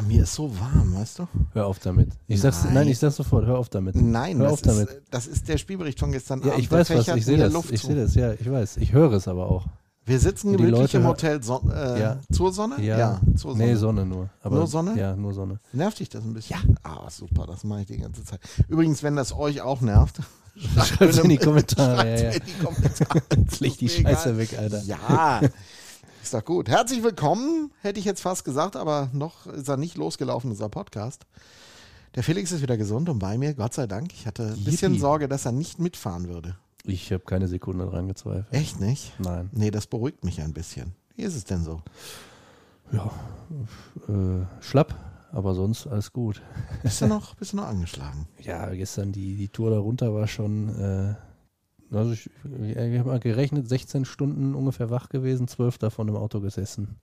Alter, mir ist so warm, weißt du? Hör auf damit. Ich sag's, Nein. nein, ich sag's sofort, hör auf damit. Nein, hör das auf damit. ist, das ist der Spielbericht von gestern ja, Abend. ich weiß was, ich sehe das. Luft Ich sehe das, ja, ich weiß. Ich höre es aber auch. Wir sitzen gemütlich im Hotel Son äh, Ja. zur Sonne? Ja, zur Sonne. Nee, Sonne nur. Aber, Nur Sonne? Ja, nur Sonne. Nervt dich das ein bisschen? Ja. Ah, super, das mache ich die ganze Zeit. Übrigens, wenn das euch auch nervt, Schreibt's in die Kommentare. schreibt's Ja, ja. in die Kommentare. Leg die Ist Scheiße egal. weg, Alter. Ja, ist doch gut. Herzlich willkommen, hätte ich jetzt fast gesagt, aber noch ist er nicht losgelaufen, unser Podcast. Der Felix ist wieder gesund und bei mir, Gott sei Dank. Ich hatte ein bisschen Yippie. Sorge, dass er nicht mitfahren würde. Ich habe keine Sekunde dran gezweifelt. Echt nicht? Nein. Nee, das beruhigt mich ein bisschen. Wie ist es denn so? Ja, äh, schlapp, aber sonst alles gut. Bist du noch, bist du noch angeschlagen? Ja, gestern die, die Tour da runter war schon, äh, also ich, ich habe mal gerechnet, 16 Stunden ungefähr wach gewesen, 12 davon im Auto gesessen.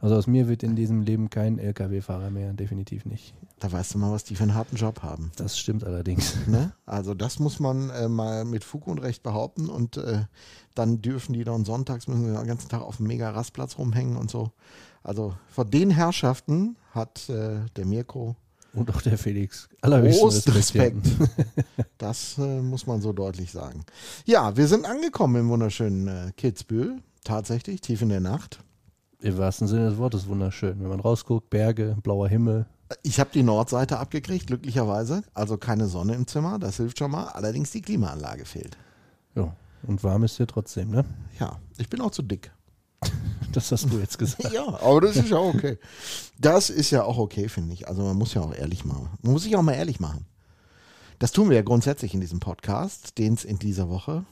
Also aus mir wird in diesem Leben kein LKW-Fahrer mehr, definitiv nicht. Da weißt du mal, was die für einen harten Job haben. Das stimmt allerdings. Ne? Also das muss man äh, mal mit Fug und Recht behaupten und äh, dann dürfen die dann sonntags müssen sie den ganzen Tag auf dem mega Rastplatz rumhängen und so. Also vor den Herrschaften hat äh, der Mirko Und auch der Felix. Allerhöchsten. Respekt. Das äh, muss man so deutlich sagen. Ja, wir sind angekommen im wunderschönen äh, Kitzbühel. Tatsächlich, tief in der Nacht. Im wahrsten Sinne des Wortes wunderschön. Wenn man rausguckt, Berge, blauer Himmel. Ich habe die Nordseite abgekriegt, glücklicherweise. Also keine Sonne im Zimmer, das hilft schon mal. Allerdings die Klimaanlage fehlt. Ja, und warm ist hier trotzdem, ne? Ja, ich bin auch zu dick. Das hast du jetzt gesagt. Ja, aber das ist ja okay. Das ist ja auch okay, finde ich. Also man muss ja auch ehrlich machen. Man muss sich auch mal ehrlich machen. Das tun wir ja grundsätzlich in diesem Podcast, den es in dieser Woche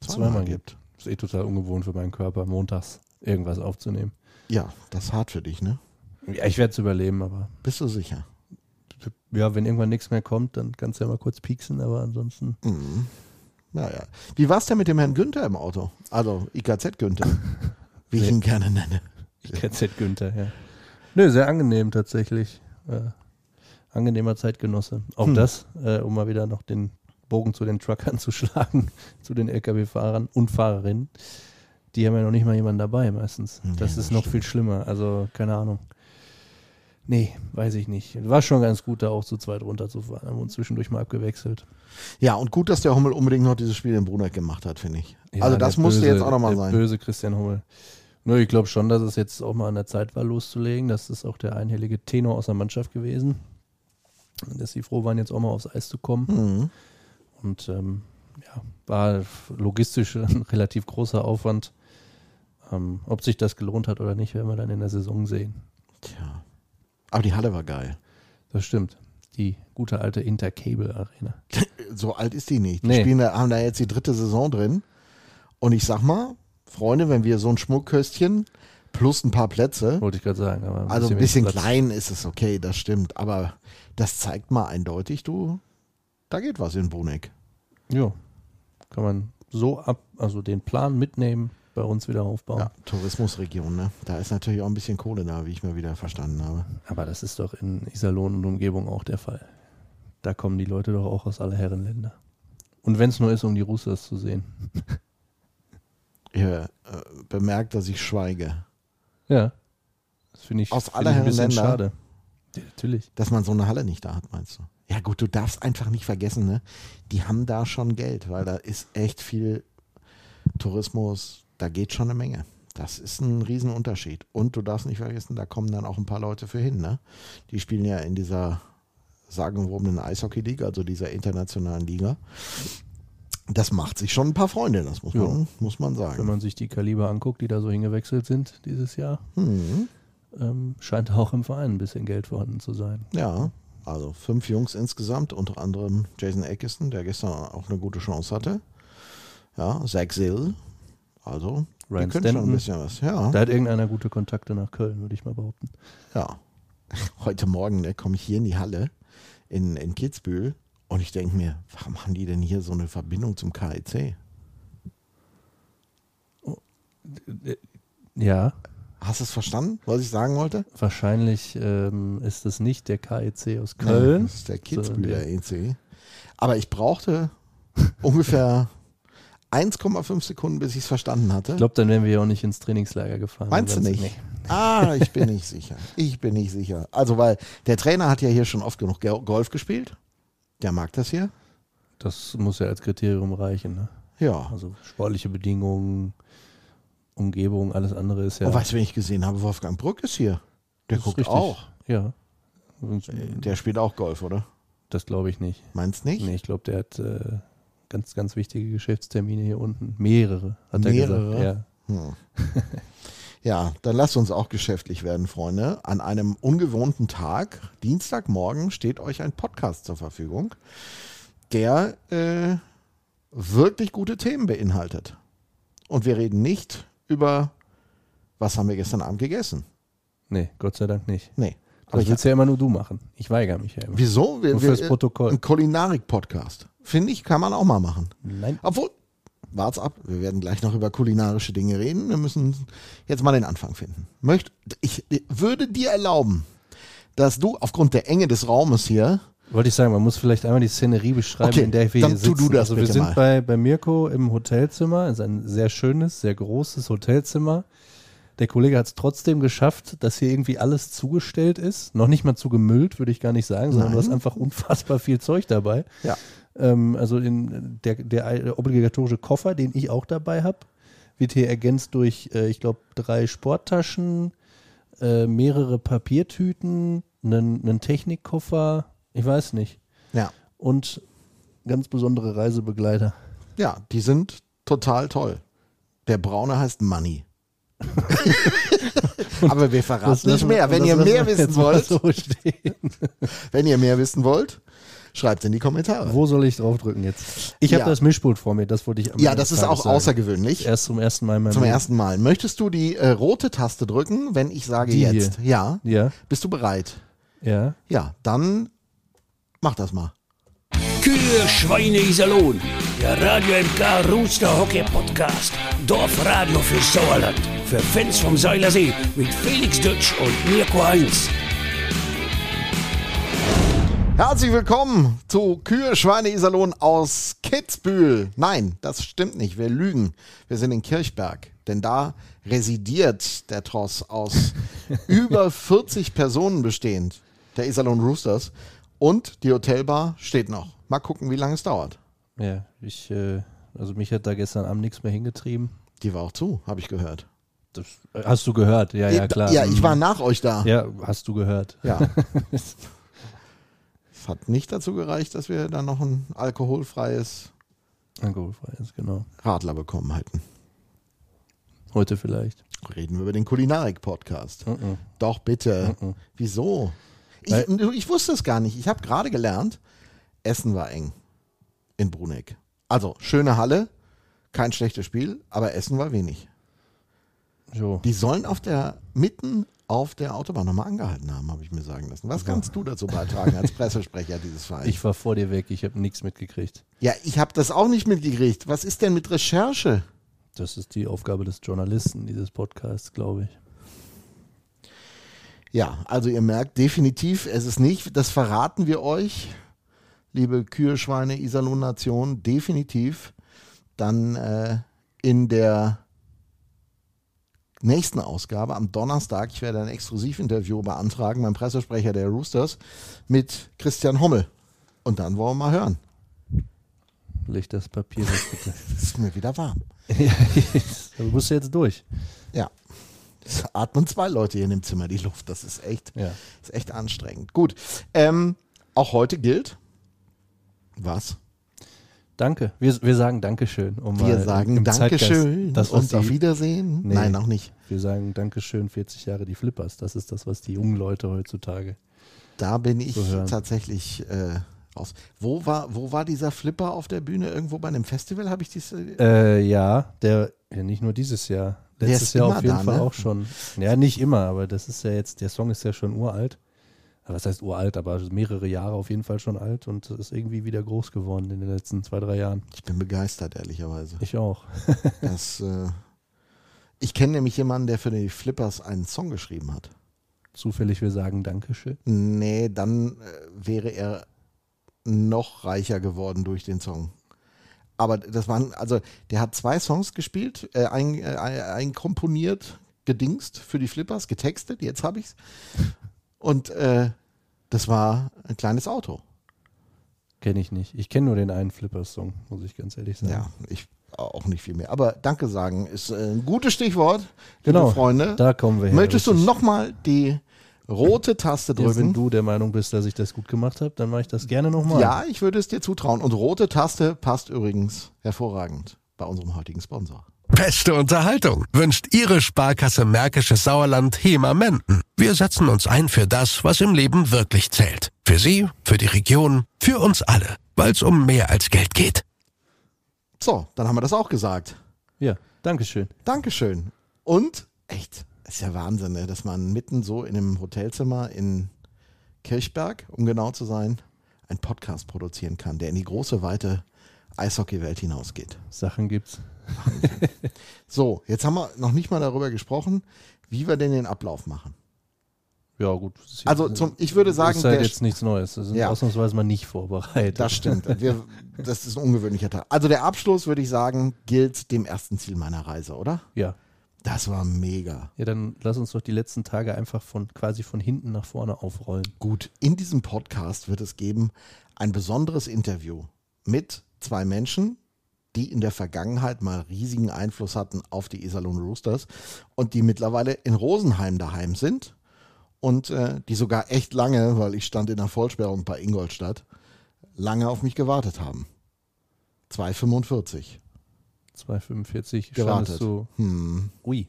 zweimal, Zweimal gibt. Ist eh total ungewohnt für meinen Körper, montags irgendwas aufzunehmen. Ja, das ist hart für dich, ne? Ja, ich werde es überleben, aber Bist du sicher? ja, wenn irgendwann nichts mehr kommt, dann kannst du ja mal kurz pieksen, aber ansonsten. Mhm. Naja. Wie war es denn mit dem Herrn Günther im Auto? Also IKZ Günther, wie ich ihn gerne nenne. KZ Günther, ja. Nö, sehr angenehm tatsächlich. Äh, angenehmer Zeitgenosse. Auch Hm. das, äh, um mal wieder noch den Bogen zu den Truckern zu schlagen, zu den Lkw-Fahrern und Fahrerinnen. Die haben ja noch nicht mal jemanden dabei meistens. Das das ist noch stimmt. viel schlimmer. Also, keine Ahnung. Nee, weiß ich nicht. War schon ganz gut, da auch zu zweit runterzufahren. Haben uns zwischendurch mal abgewechselt. Ja, und gut, dass der Hummel unbedingt noch dieses Spiel in Bruneck gemacht hat, finde ich. Ja, also das musste böse- jetzt auch nochmal sein. Böse Christian Hummel. Nö, ich glaube schon, dass es jetzt auch mal an der Zeit war, loszulegen. Das ist auch der einhellige Tenor aus der Mannschaft gewesen. Dass sie froh waren, jetzt auch mal aufs Eis zu kommen. Mhm. Und ähm, ja, war logistisch ein relativ großer Aufwand. Ähm, ob sich das gelohnt hat oder nicht, werden wir dann in der Saison sehen. Tja. Aber die Halle war geil. Das stimmt. Die gute alte Intercable Arena. So alt ist die nicht. Die Nee. spielen da, haben da jetzt die dritte Saison drin. Und ich sag mal, Freunde, wenn wir so ein Schmuckköstchen plus ein paar Plätze, Wollte ich gerade sagen. Aber also ein bisschen klein ist es okay, das stimmt. Aber das zeigt mal eindeutig, du, da geht was in Bruneck. Ja. Kann man so ab, also den Plan mitnehmen, bei uns wieder aufbauen. Ja, Tourismusregion, ne? Da ist natürlich auch ein bisschen Kohle da, wie ich mal wieder verstanden habe. Aber das ist doch in Iserlohn und Umgebung auch der Fall. Da kommen die Leute doch auch aus aller Herrenländer. Und wenn es nur ist, um die Roosters zu sehen. Ihr äh, bemerkt, dass ich schweige. Ja. Das finde ich, Aus aller ich ein bisschen Herren schade. Ja, natürlich. Dass man so eine Halle nicht da hat, meinst du? Ja gut, du darfst einfach nicht vergessen, ne? Die haben da schon Geld, weil da ist echt viel Tourismus, da geht schon eine Menge. Das ist ein Riesenunterschied. Und du darfst nicht vergessen, da kommen dann auch ein paar Leute für hin, ne? Die spielen ja in dieser sagenumwobenen Eishockey-Liga, also dieser internationalen Liga. Das macht sich schon ein paar Freunde, das muss Ja. man, muss man Wenn sagen. man sich die Kaliber anguckt, die da so hingewechselt sind dieses Jahr, Hm, ähm, scheint auch im Verein ein bisschen Geld vorhanden zu sein. ja, also fünf Jungs insgesamt, unter anderem Jason Eckiston, der gestern auch eine gute Chance hatte. Ja, Zach Sill. Also, die Ryan können schon ein bisschen was. Ja, da hat irgendeiner gute Kontakte nach Köln, würde ich mal behaupten. ja. Heute Morgen ne, komme ich hier in die Halle in, in Kitzbühel und ich denke mir, warum haben die denn hier so eine Verbindung zum E KIC? Ja, Hast du es verstanden, was ich sagen wollte? wahrscheinlich ähm, ist es nicht der KEC aus Ja, Köln. das ist der sondern Kitzbühler EC. Aber ich brauchte ungefähr 1,5 Sekunden, bis ich es verstanden hatte. Ich glaube, dann wären wir ja auch nicht ins Trainingslager gefahren. Meinst du nicht? Nee, Ah, ich bin nicht sicher. Ich bin nicht sicher. Also, weil der Trainer hat ja hier schon oft genug Ge- Golf gespielt. Der mag das hier. Das muss ja als Kriterium reichen. Ne? Ja. Also sportliche Bedingungen, Umgebung, alles andere ist ja. Und weißt du, wen ich gesehen habe? Wolfgang Brück ist hier. Der das guckt richtig. auch. Ja. Und, Der spielt auch Golf, oder? Das glaube ich nicht. Meinst nicht? Nee, ich glaube, der hat äh, ganz, ganz wichtige Geschäftstermine hier unten. Mehrere, hat Mehrere? er gesagt. Ja. Hm. Ja, dann lasst uns auch geschäftlich werden, Freunde. An einem ungewohnten Tag, Dienstagmorgen, steht euch ein Podcast zur Verfügung, der äh, wirklich gute Themen beinhaltet. Und wir reden nicht über, was haben wir gestern Abend gegessen. Nee, Gott sei Dank nicht. Nee. Das ich, willst ja immer nur du machen. Ich weigere mich ja immer. wieso? Wir, Nur wir, fürs Protokoll. Ein Kulinarik-Podcast. Finde ich, kann man auch mal machen. Nein. Obwohl, wart's ab, wir werden gleich noch über kulinarische Dinge reden. Wir müssen jetzt mal den Anfang finden. Möcht, ich würde dir erlauben, dass du aufgrund der Enge des Raumes hier, Wollte ich sagen, man muss vielleicht einmal die Szenerie beschreiben, Okay, in der wir dann hier tu sitzen. du das also wir sind mal. bei, bei Mirko im Hotelzimmer. Es ist ein sehr schönes, sehr großes Hotelzimmer. Der Kollege hat es trotzdem geschafft, dass hier irgendwie alles zugestellt ist. Noch nicht mal zugemüllt, würde ich gar nicht sagen, sondern du Nein. hast einfach unfassbar viel Zeug dabei. ja, Ähm, also in der, der obligatorische Koffer, den ich auch dabei habe, wird hier ergänzt durch, äh, ich glaube, drei Sporttaschen, äh, mehrere Papiertüten, einen, einen Technikkoffer, ich weiß nicht, ja, und ganz besondere Reisebegleiter. ja, die sind total toll. Der braune heißt Money. Aber wir verraten Das nicht mehr. Wenn ihr mehr wissen wollt, So wenn ihr mehr wissen wollt, schreibt in die Kommentare. Wo soll ich draufdrücken jetzt? Ich habe Ja. das Mischpult vor mir, das wollte ich Ja, das ist auch sagen. außergewöhnlich. Erst zum ersten Mal Zum Leben. ersten Mal. Möchtest du die äh, rote Taste drücken, wenn ich sage Die jetzt? Ja. Ja, Bist du bereit? ja. Ja, dann mach das mal. Kühe, Schweine, Iserlohn. Der Radio MK Rooster Hockey Podcast. Dorfradio für Sauerland. Für Fans vom Seilersee mit Felix Dutsch und Mirko Heinz. Herzlich willkommen zu Kühe, Schweine, Iserlohn aus Kitzbühel. Nein, das stimmt nicht. Wir lügen. Wir sind in Kirchberg. Denn da residiert der Tross aus über 40 Personen bestehend. Der Iserlohn Roosters. Und die Hotelbar steht noch. Mal gucken, wie lange es dauert. Ja, ich, äh, also mich hat da gestern Abend nichts mehr hingetrieben. Die war auch zu, habe ich gehört. Das äh, hast du gehört, ja, ja, klar. Ja, ich Mhm. war nach euch da. Ja, hast du gehört. Ja. Hat nicht dazu gereicht, dass wir dann noch ein alkoholfreies Alkoholfrei ist, genau. Radler bekommen hätten. Heute vielleicht. Reden wir über den Kulinarik-Podcast. Mhm. Doch, bitte. Mhm. Wieso? Ich, ich wusste es gar nicht. Ich habe gerade gelernt, Essen war eng in Bruneck. Also, schöne Halle, kein schlechtes Spiel, aber Essen war wenig. So. Die sollen auf der, mitten auf der Autobahn nochmal angehalten haben, habe ich mir sagen lassen. Was kannst du dazu beitragen als Pressesprecher dieses Vereins? Ich war vor dir weg, ich habe nichts mitgekriegt. ja, ich habe das auch nicht mitgekriegt. Was ist denn mit Recherche? Das ist die Aufgabe des Journalisten dieses Podcasts, glaube ich. Ja, also ihr merkt definitiv, es ist nicht, das verraten wir euch, liebe Kühe, Schweine, Iserlohn-Nation, definitiv dann äh, in der nächsten Ausgabe am Donnerstag. Ich werde ein Exklusivinterview beantragen beim Pressesprecher der Roosters mit Christian Hommel. Und dann wollen wir mal hören. Leg das Papier weg, bitte. Es ist mir wieder warm. ja, du musst jetzt durch. Ja. Es atmen zwei Leute hier in dem Zimmer die Luft. Das ist echt, Ja. ist echt anstrengend. Gut. Ähm, auch heute gilt. Was? Danke. Wir, wir sagen Dankeschön. Um Wir sagen Dankeschön Das, was und auf die, Wiedersehen. Nee. Nein, noch nicht. wir sagen Dankeschön 40 Jahre die Flippers. Das ist das, was die jungen Leute heutzutage. Da bin ich hören. tatsächlich äh, raus. Wo war, wo war dieser Flipper auf der Bühne? Irgendwo bei einem Festival habe ich diese. Äh, ja, der, ja, nicht nur dieses Jahr. Letztes Jahr auf jeden da, Fall ne? auch schon. Ja, nicht immer, aber das ist ja jetzt, der Song ist ja schon uralt. Was heißt uralt, aber mehrere Jahre auf jeden Fall schon alt und ist irgendwie wieder groß geworden in den letzten zwei, drei Jahren. Ich bin begeistert, ehrlicherweise. Ich auch. Das, äh, ich kenne nämlich jemanden, der für die Flippers einen Song geschrieben hat. Zufällig wir sagen Dankeschön. Nee, dann äh, wäre er noch reicher geworden durch den Song. Aber das waren, also der hat zwei Songs gespielt, äh, ein, äh, ein komponiert, gedingst für die Flippers, getextet, jetzt habe ich's. Und äh, das war ein kleines Auto. Kenne ich nicht. Ich kenne nur den einen Flippers-Song, muss ich ganz ehrlich sagen. Ja, ich auch nicht viel mehr. Aber Danke sagen ist ein gutes Stichwort, Genau, liebe Freunde. Da kommen wir her. Möchtest du nochmal die rote Taste Ja, wenn drücken? du der Meinung bist, dass ich das gut gemacht habe, dann mache ich das gerne nochmal. Ja, ich würde es dir zutrauen. Und rote Taste passt übrigens hervorragend bei unserem heutigen Sponsor. Beste Unterhaltung wünscht Ihre Sparkasse Märkisches Sauerland HEMA Menden. Wir setzen uns ein für das, was im Leben wirklich zählt. Für Sie, für die Region, für uns alle. Weil es um mehr als Geld geht. So, dann haben wir das auch gesagt. Ja, Dankeschön. Dankeschön. Und echt, ist ja Wahnsinn, ne, dass man mitten so in einem Hotelzimmer in Kirchberg, um genau zu sein, einen Podcast produzieren kann, der in die große, weite Eishockeywelt hinausgeht. Sachen gibt's. So, jetzt haben wir noch nicht mal darüber gesprochen, wie wir denn den Ablauf machen. Ja, gut. das Also zum, ich würde sagen, ist halt jetzt nichts Neues. Wir sind Ja. ausnahmsweise mal nicht vorbereitet. das stimmt. Wir, das ist ein ungewöhnlicher Tag. Also der Abschluss, würde ich sagen, gilt dem ersten Ziel meiner Reise, oder? Ja. Das war mega. Ja, dann lass uns doch die letzten Tage einfach von quasi von hinten nach vorne aufrollen. Gut, in diesem Podcast wird es geben ein besonderes Interview mit zwei Menschen, die in der Vergangenheit mal riesigen Einfluss hatten auf die Iserlohn Roosters und die mittlerweile in Rosenheim daheim sind und äh, die sogar echt lange, weil ich stand in der Vollsperrung bei Ingolstadt, lange auf mich gewartet haben. 2,45. 245 Gewartet. du. Hm. Ui.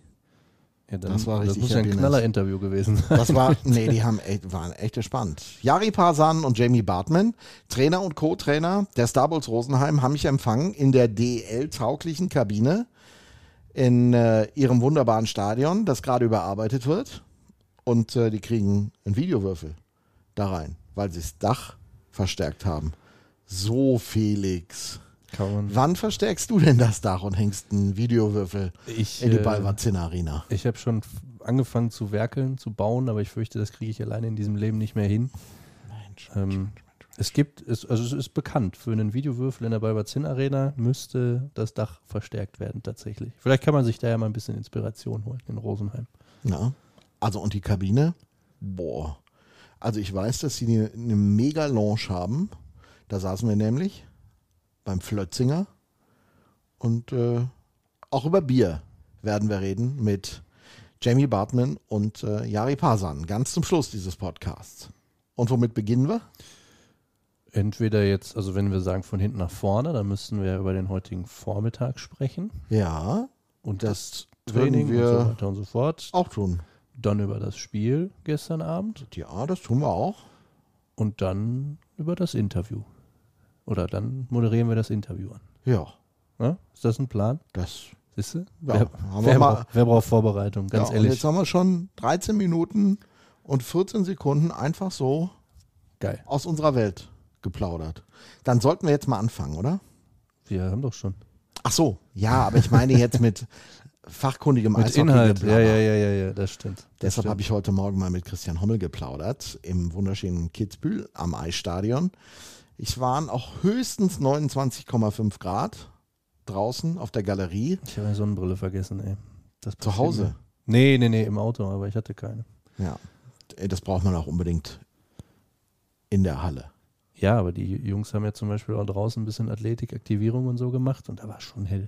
Ja, dann, Das war richtig muss ja ein. Knaller-Interview gewesen sein. Das war, nee, die haben echt, waren echt gespannt. Jari Parsan und Jamie Bartman, Trainer und Co-Trainer der Starbucks Rosenheim, haben mich empfangen in der DL-tauglichen Kabine in äh, ihrem wunderbaren Stadion, das gerade überarbeitet wird. Und äh, die kriegen einen Videowürfel da rein, weil sie das Dach verstärkt haben. So, Felix. Wann verstärkst du denn das Dach und hängst einen Videowürfel ich in die äh, Balvazin Arena? ich habe schon angefangen zu werkeln, zu bauen, aber ich fürchte, das kriege ich alleine in diesem Leben nicht mehr hin. Ähm, es gibt, es, also es ist bekannt, für einen Videowürfel in der Balbazin Arena müsste das Dach verstärkt werden tatsächlich. Vielleicht kann man sich da ja mal ein bisschen Inspiration holen in Rosenheim. Ja. Also und die Kabine? Boah. Also ich weiß, dass sie eine, eine mega Lounge haben. Da saßen wir nämlich beim Flötzinger. Und äh, auch über Bier werden wir reden mit Jamie Bartman und äh, Jari Pasan. Ganz zum Schluss dieses Podcasts. Und womit beginnen wir? Entweder jetzt, also wenn wir sagen von hinten nach vorne, dann müssten wir über den heutigen Vormittag sprechen Ja, und Das das, Training wir und so weiter und so fort. auch tun. Dann über das Spiel gestern Abend Ja, das tun wir auch. und dann über das Interview. Oder dann moderieren wir das Interview an. Ja, Ja? Ist das ein Plan? das. Siehst du? Ja, wer, haben wir wer, mal- braucht, wer braucht Vorbereitung? Ganz ja, ehrlich. jetzt haben wir schon 13 Minuten und 14 Sekunden einfach so Geil. aus unserer Welt geplaudert. Dann sollten wir jetzt mal anfangen, oder? Wir haben doch schon. Ach so, ja, aber ich meine jetzt mit fachkundigem Mit Inhalt. Ja, Eishockey-Geplapper. ja, ja, ja, ja, das stimmt. Deshalb habe ich heute Morgen mal mit Christian Hommel geplaudert im wunderschönen Kitzbühel am Eisstadion. Es waren auch höchstens 29,5 Grad draußen auf der Galerie. Ich habe meine Sonnenbrille vergessen, ey. Zu Hause? mir. Nee, nee, nee, im Auto, aber ich hatte keine. Ja, das braucht man auch unbedingt in der Halle. Ja, aber die Jungs haben ja zum Beispiel auch draußen ein bisschen Athletik, Aktivierung und so gemacht und da war es schon hell.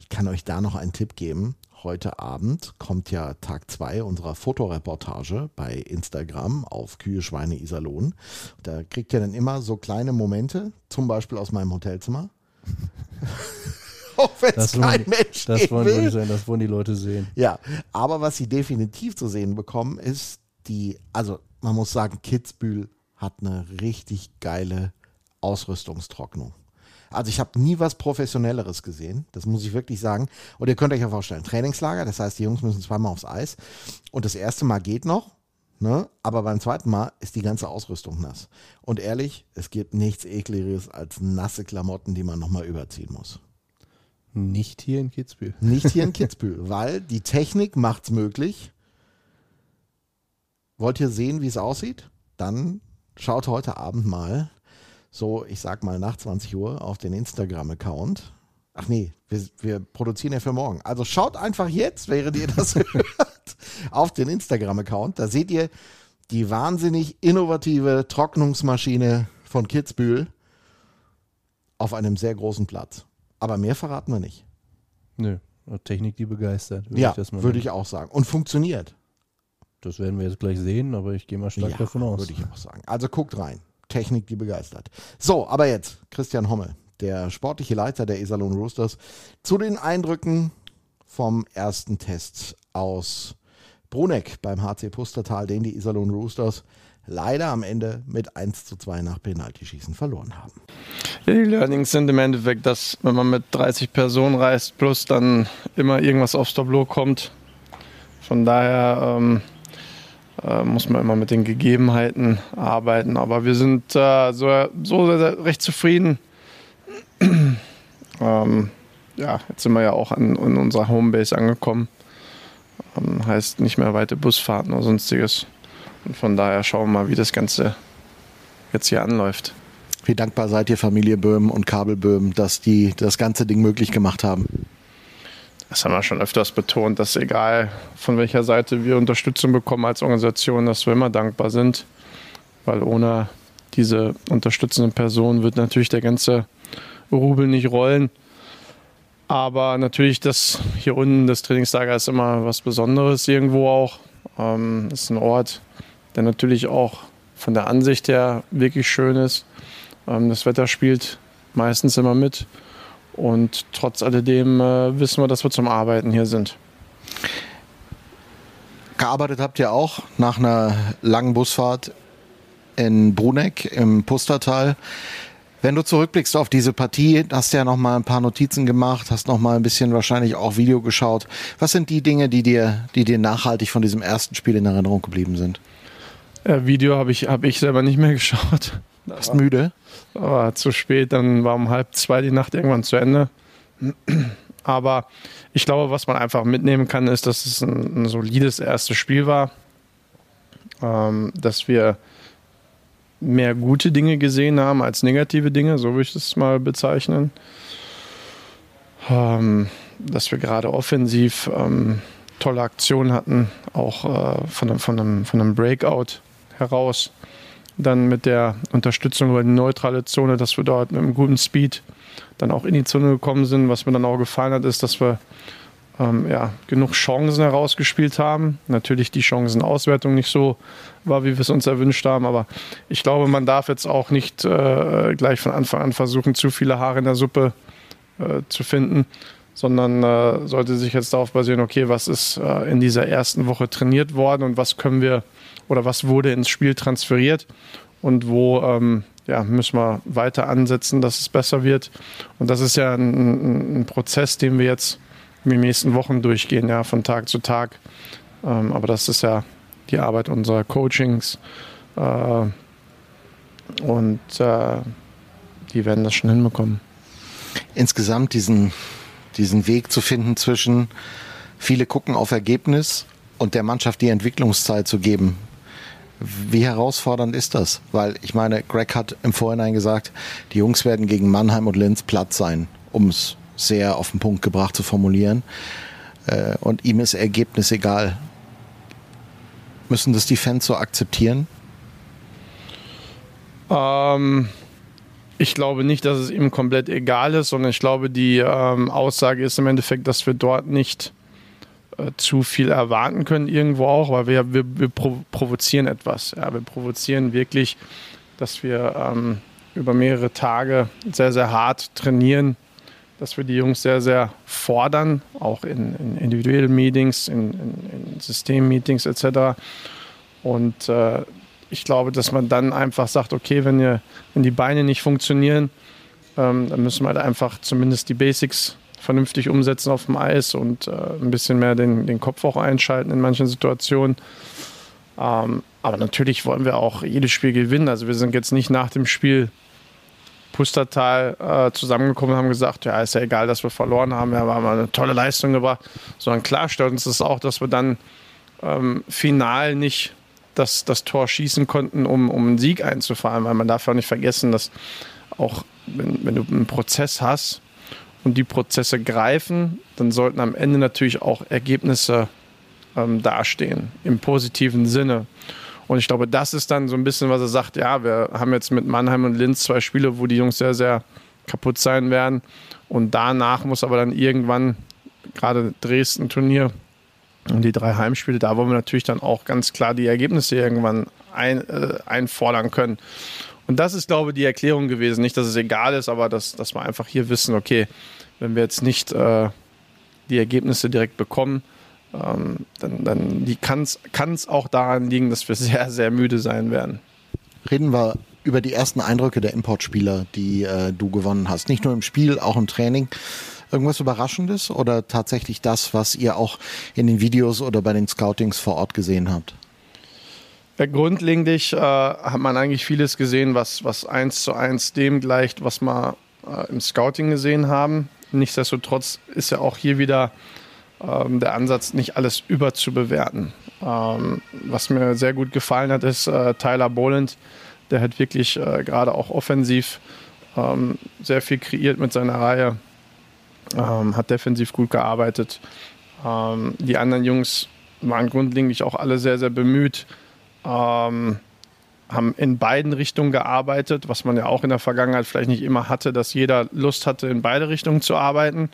Ich kann euch da noch einen Tipp geben. Heute Abend kommt ja Tag 2 unserer Fotoreportage bei Instagram auf Kühe, Schweine, Iserlohn. Da kriegt ihr dann immer so kleine Momente, zum Beispiel aus meinem Hotelzimmer. Auch wenn es kein Mensch das wollen, sagen, das wollen die Leute sehen. Ja, aber was sie definitiv zu sehen bekommen, ist die, also man muss sagen, Kitzbühel hat eine richtig geile Ausrüstungstrocknung. Also ich habe nie was Professionelleres gesehen, das muss ich wirklich sagen. Und ihr könnt euch ja vorstellen, Trainingslager, das heißt, die Jungs müssen zweimal aufs Eis. Und das erste Mal geht noch, ne? aber beim zweiten Mal ist die ganze Ausrüstung nass. Und ehrlich, es gibt nichts ekligeres als nasse Klamotten, die man nochmal überziehen muss. Nicht hier in Kitzbühel. Nicht hier in Kitzbühel, weil die Technik macht es möglich. Wollt ihr sehen, wie es aussieht? Dann schaut heute Abend mal, so ich sag mal nach 20 Uhr, auf den Instagram-Account. Ach nee, wir, wir produzieren ja für morgen. Also schaut einfach jetzt, während ihr das hört, auf den Instagram-Account. Da seht ihr die wahnsinnig innovative Trocknungsmaschine von Kitzbühel auf einem sehr großen Platz. Aber mehr verraten wir nicht. Nö, Technik, die begeistert. Ja, würde ich auch sagen. Und funktioniert. Das werden wir jetzt gleich sehen, aber ich gehe mal stark ja, davon aus. Würde ich auch sagen. Also guckt rein. Technik, die begeistert. So, aber jetzt Christian Hommel, der sportliche Leiter der Iserlohn Roosters, zu den Eindrücken vom ersten Test aus Bruneck beim HC Pustertal, den die Iserlohn Roosters leider am Ende mit 1 zu 2 nach Penaltyschießen verloren haben. Ja, die Learnings sind im Endeffekt, dass wenn man mit 30 Personen reist, plus dann immer irgendwas aufs Tableau kommt. Von daher ähm, äh, muss man immer mit den Gegebenheiten arbeiten. Aber wir sind äh, so, so recht zufrieden. ähm, ja, jetzt sind wir ja auch an, in unserer Homebase angekommen. Ähm, heißt nicht mehr weite Busfahrten oder sonstiges. Und von daher schauen wir mal, wie das Ganze jetzt hier anläuft. Wie dankbar seid ihr Familie Böhm und Kabel Böhm, dass die das ganze Ding möglich gemacht haben? Das haben wir schon öfters betont, dass egal von welcher Seite wir Unterstützung bekommen als Organisation, dass wir immer dankbar sind. Weil ohne diese unterstützende Person wird natürlich der ganze Rubel nicht rollen. Aber natürlich, das hier unten, das Trainingslager ist immer was Besonderes irgendwo auch. Ähm, ist ein Ort, der natürlich auch von der Ansicht her wirklich schön ist. Ähm, das Wetter spielt meistens immer mit. Und trotz alledem äh, wissen wir, dass wir zum Arbeiten hier sind. Gearbeitet habt ihr auch nach einer langen Busfahrt in Bruneck im Pustertal. Wenn du zurückblickst auf diese Partie, hast du ja noch mal ein paar Notizen gemacht, hast noch mal ein bisschen wahrscheinlich auch Video geschaut. Was sind die Dinge, die dir, die dir nachhaltig von diesem ersten Spiel in Erinnerung geblieben sind? Äh, Video habe ich, hab ich selber nicht mehr geschaut. Warst müde? Aber zu spät, dann war um halb zwei die Nacht irgendwann zu Ende. Aber ich glaube, was man einfach mitnehmen kann, ist, dass es ein, ein solides erstes Spiel war. Ähm, dass wir mehr gute Dinge gesehen haben als negative Dinge, so würde ich das mal bezeichnen. Ähm, dass wir gerade offensiv ähm, tolle Aktionen hatten, auch äh, von, von, einem, von einem Breakout heraus dann mit der Unterstützung über die neutrale Zone, dass wir dort mit einem guten Speed dann auch in die Zone gekommen sind. Was mir dann auch gefallen hat, ist, dass wir ähm, ja, genug Chancen herausgespielt haben. Natürlich die Chancenauswertung nicht so war, wie wir es uns erwünscht haben, aber ich glaube, man darf jetzt auch nicht äh, gleich von Anfang an versuchen, zu viele Haare in der Suppe äh, zu finden, sondern äh, sollte sich jetzt darauf basieren, okay, was ist äh, in dieser ersten Woche trainiert worden und was können wir oder was wurde ins Spiel transferiert und wo ähm, ja, müssen wir weiter ansetzen, dass es besser wird. Und das ist ja ein, ein Prozess, den wir jetzt in den nächsten Wochen durchgehen, ja, von Tag zu Tag. Ähm, aber das ist ja die Arbeit unserer Coachings. Äh, und äh, die werden das schon hinbekommen. Insgesamt diesen, diesen Weg zu finden zwischen viele gucken auf Ergebnis und der Mannschaft die Entwicklungszeit zu geben. Wie herausfordernd ist das? Weil ich meine, Greg hat im Vorhinein gesagt, die Jungs werden gegen Mannheim und Linz platt sein, um es sehr auf den Punkt gebracht zu formulieren. Äh, und ihm ist Ergebnis egal. Müssen das die Fans so akzeptieren? Ähm, ich glaube nicht, dass es ihm komplett egal ist, sondern ich glaube, die ähm, Aussage ist im Endeffekt, dass wir dort nicht äh, zu viel erwarten können, irgendwo auch, weil wir, wir, wir provozieren etwas. Ja, wir provozieren wirklich, dass wir ähm, über mehrere Tage sehr, sehr hart trainieren, dass wir die Jungs sehr, sehr fordern, auch in, in individuellen Meetings, in, in, in Systemmeetings etc. Und äh, ich glaube, dass man dann einfach sagt, okay, wenn, ihr, wenn die Beine nicht funktionieren, ähm, dann müssen wir halt einfach zumindest die Basics vernünftig umsetzen auf dem Eis und äh, ein bisschen mehr den, den Kopf auch einschalten in manchen Situationen. Ähm, aber natürlich wollen wir auch jedes Spiel gewinnen. Also wir sind jetzt nicht nach dem Spiel Pustertal äh, zusammengekommen und haben gesagt, ja, ist ja egal, dass wir verloren haben, wir haben eine tolle Leistung gebracht, sondern klar stört uns das auch, dass wir dann ähm, final nicht das, das Tor schießen konnten, um, um einen Sieg einzufahren, weil man darf ja auch nicht vergessen, dass auch wenn, wenn du einen Prozess hast und die Prozesse greifen, dann sollten am Ende natürlich auch Ergebnisse ähm, dastehen, im positiven Sinne. Und ich glaube, das ist dann so ein bisschen, was er sagt, ja, wir haben jetzt mit Mannheim und Linz zwei Spiele, wo die Jungs sehr, sehr kaputt sein werden. Und danach muss aber dann irgendwann, gerade Dresden-Turnier und die drei Heimspiele, da wollen wir natürlich dann auch ganz klar die Ergebnisse irgendwann ein, äh, einfordern können. Und das ist, glaube ich, die Erklärung gewesen. Nicht, dass es egal ist, aber dass, dass wir einfach hier wissen, okay, wenn wir jetzt nicht äh, die Ergebnisse direkt bekommen, ähm, dann, dann kann es auch daran liegen, dass wir sehr, sehr müde sein werden. Reden wir über die ersten Eindrücke der Importspieler, die äh, du gewonnen hast. Nicht nur im Spiel, auch im Training. Irgendwas Überraschendes oder tatsächlich das, was ihr auch in den Videos oder bei den Scoutings vor Ort gesehen habt? Ja, grundlegend äh, hat man eigentlich vieles gesehen, was, was eins zu eins dem gleicht, was wir äh, im Scouting gesehen haben. Nichtsdestotrotz ist ja auch hier wieder ähm, der Ansatz, nicht alles überzubewerten. Ähm, was mir sehr gut gefallen hat, ist äh, Tyler Boland. Der hat wirklich äh, gerade auch offensiv ähm, sehr viel kreiert mit seiner Reihe, ähm, hat defensiv gut gearbeitet. Ähm, die anderen Jungs waren grundlegend auch alle sehr, sehr bemüht ähm, haben in beiden Richtungen gearbeitet, was man ja auch in der Vergangenheit vielleicht nicht immer hatte, dass jeder Lust hatte, in beide Richtungen zu arbeiten.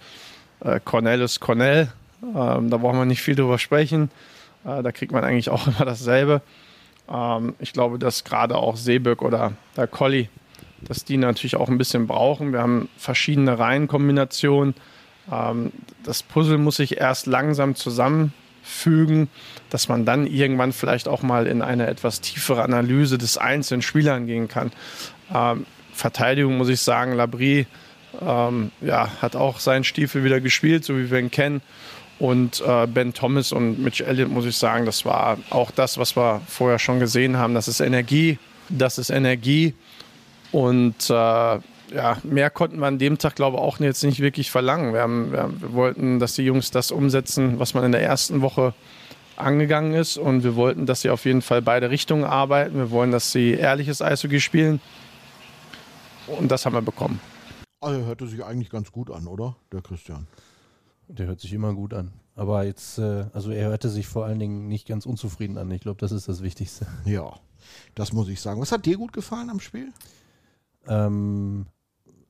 Äh, Cornell ist Cornell, ähm, da braucht man nicht viel drüber sprechen. Äh, da kriegt man eigentlich auch immer dasselbe. Ähm, ich glaube, dass gerade auch Seeböck oder der Colli, dass die natürlich auch ein bisschen brauchen. Wir haben verschiedene Reihenkombinationen. Ähm, das Puzzle muss sich erst langsam zusammen fügen, dass man dann irgendwann vielleicht auch mal in eine etwas tiefere Analyse des einzelnen Spielern gehen kann. Ähm, Verteidigung muss ich sagen, Labrie ähm, ja, hat auch seinen Stiefel wieder gespielt, so wie wir ihn kennen. Und äh, Ben Thomas und Mitch Elliott, muss ich sagen, das war auch das, was wir vorher schon gesehen haben. Das ist Energie, das ist Energie. Und äh, ja, mehr konnten wir an dem Tag, glaube ich, auch jetzt nicht wirklich verlangen. Wir, haben, wir, wir, wollten, dass die Jungs das umsetzen, was man in der ersten Woche angegangen ist. Und wir wollten, dass sie auf jeden Fall beide Richtungen arbeiten. Wir wollen, dass sie ehrliches Eishockey spielen. Und das haben wir bekommen. Also hörte sich eigentlich ganz gut an, oder? Der Christian. Der hört sich immer gut an. Aber jetzt, äh, also er hörte sich vor allen Dingen nicht ganz unzufrieden an. Ich glaube, das ist das Wichtigste. Ja, das muss ich sagen. Was hat dir gut gefallen am Spiel? Ähm,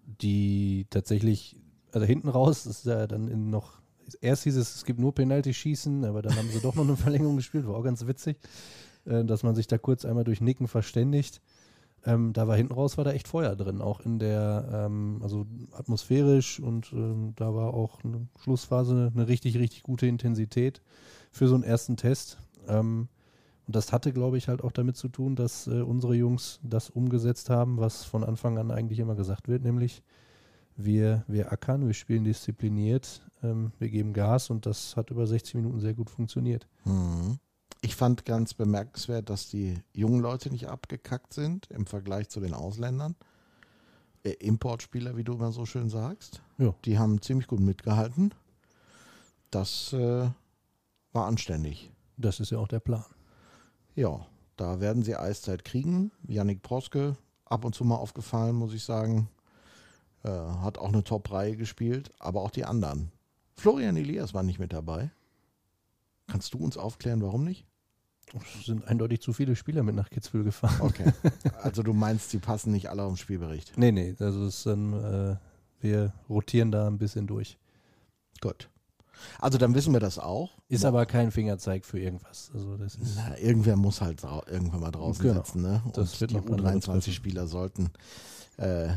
die tatsächlich, also hinten raus ist ja dann noch, erst hieß es, es gibt nur Penalty-Schießen, aber dann haben sie doch noch eine Verlängerung gespielt, war auch ganz witzig, äh, dass man sich da kurz einmal durch Nicken verständigt. Ähm, da war hinten raus, war da echt Feuer drin, auch in der, ähm, also atmosphärisch und ähm, da war auch eine Schlussphase eine richtig, richtig gute Intensität für so einen ersten Test. Ähm, und das hatte, glaube ich, halt auch damit zu tun, dass äh, unsere Jungs das umgesetzt haben, was von Anfang an eigentlich immer gesagt wird, nämlich wir, wir ackern, wir spielen diszipliniert, ähm, wir geben Gas und das hat über 60 Minuten sehr gut funktioniert. Mhm. Ich fand ganz bemerkenswert, dass die jungen Leute nicht abgekackt sind im Vergleich zu den Ausländern. Äh, Importspieler, wie du immer so schön sagst. Ja. Die haben ziemlich gut mitgehalten. Das äh, war anständig. Das ist ja auch der Plan. Ja, da werden sie Eiszeit kriegen. Yannick Proske, ab und zu mal aufgefallen, muss ich sagen. Äh, hat auch eine Top-Reihe gespielt, aber auch die anderen. Florian Elias war nicht mit dabei. Kannst du uns aufklären, warum nicht? Es sind eindeutig zu viele Spieler mit nach Kitzbühel gefahren. Okay. Also du meinst, sie passen nicht alle auf den Spielbericht? Nee, nee. Also ist dann, äh, wir rotieren da ein bisschen durch. Gut. Also dann wissen wir das auch. Ist Boah. aber kein Fingerzeig für irgendwas. Also das ist Na, irgendwer muss halt irgendwann mal draußen genau. sitzen. Ne? Und das wird die U23-Spieler sollten äh,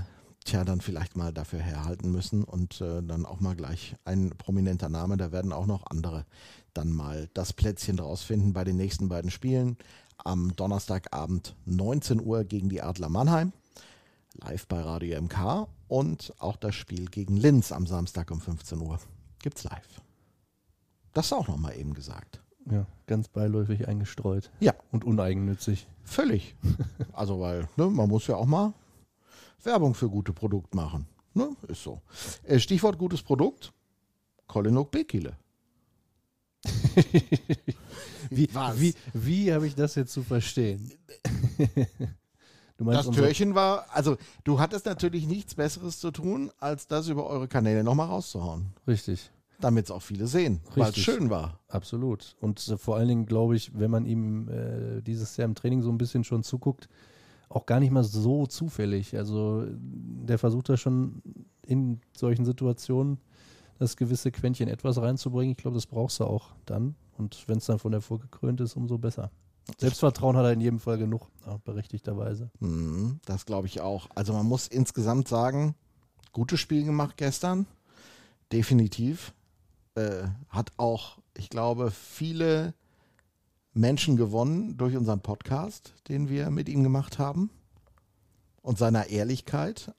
tja dann vielleicht mal dafür herhalten müssen und äh, dann auch mal gleich ein prominenter Name. Da werden auch noch andere dann mal das Plätzchen draus finden bei den nächsten beiden Spielen. Am Donnerstagabend 19 Uhr gegen die Adler Mannheim. Live bei Radio MK und auch das Spiel gegen Linz am Samstag um 15 Uhr. Gibt's live. Das auch nochmal eben gesagt. Ja, ganz beiläufig eingestreut. Ja. Und uneigennützig. Völlig. Also, weil ne, man muss ja auch mal Werbung für gute Produkte machen. Ne? Ist so. Äh, Stichwort gutes Produkt. Colin Bekele. wie wie, wie habe ich das jetzt zu verstehen? Das Türchen war, also du hattest natürlich nichts Besseres zu tun, als das über eure Kanäle nochmal rauszuhauen. Richtig. Damit es auch viele sehen, weil es schön war. Absolut. Und äh, vor allen Dingen glaube ich, wenn man ihm äh, dieses Jahr im Training so ein bisschen schon zuguckt, auch gar nicht mal so zufällig. Also der versucht da schon in solchen Situationen das gewisse Quäntchen etwas reinzubringen. Ich glaube, das brauchst du auch dann. Und wenn es dann von Erfolg gekrönt ist, umso besser. Selbstvertrauen hat er in jedem Fall genug, auch berechtigterweise. Mhm, das glaube ich auch. Also man muss insgesamt sagen, gutes Spiel gemacht gestern. Definitiv. Äh, hat auch, ich glaube, viele Menschen gewonnen durch unseren Podcast, den wir mit ihm gemacht haben. Und seiner Ehrlichkeit.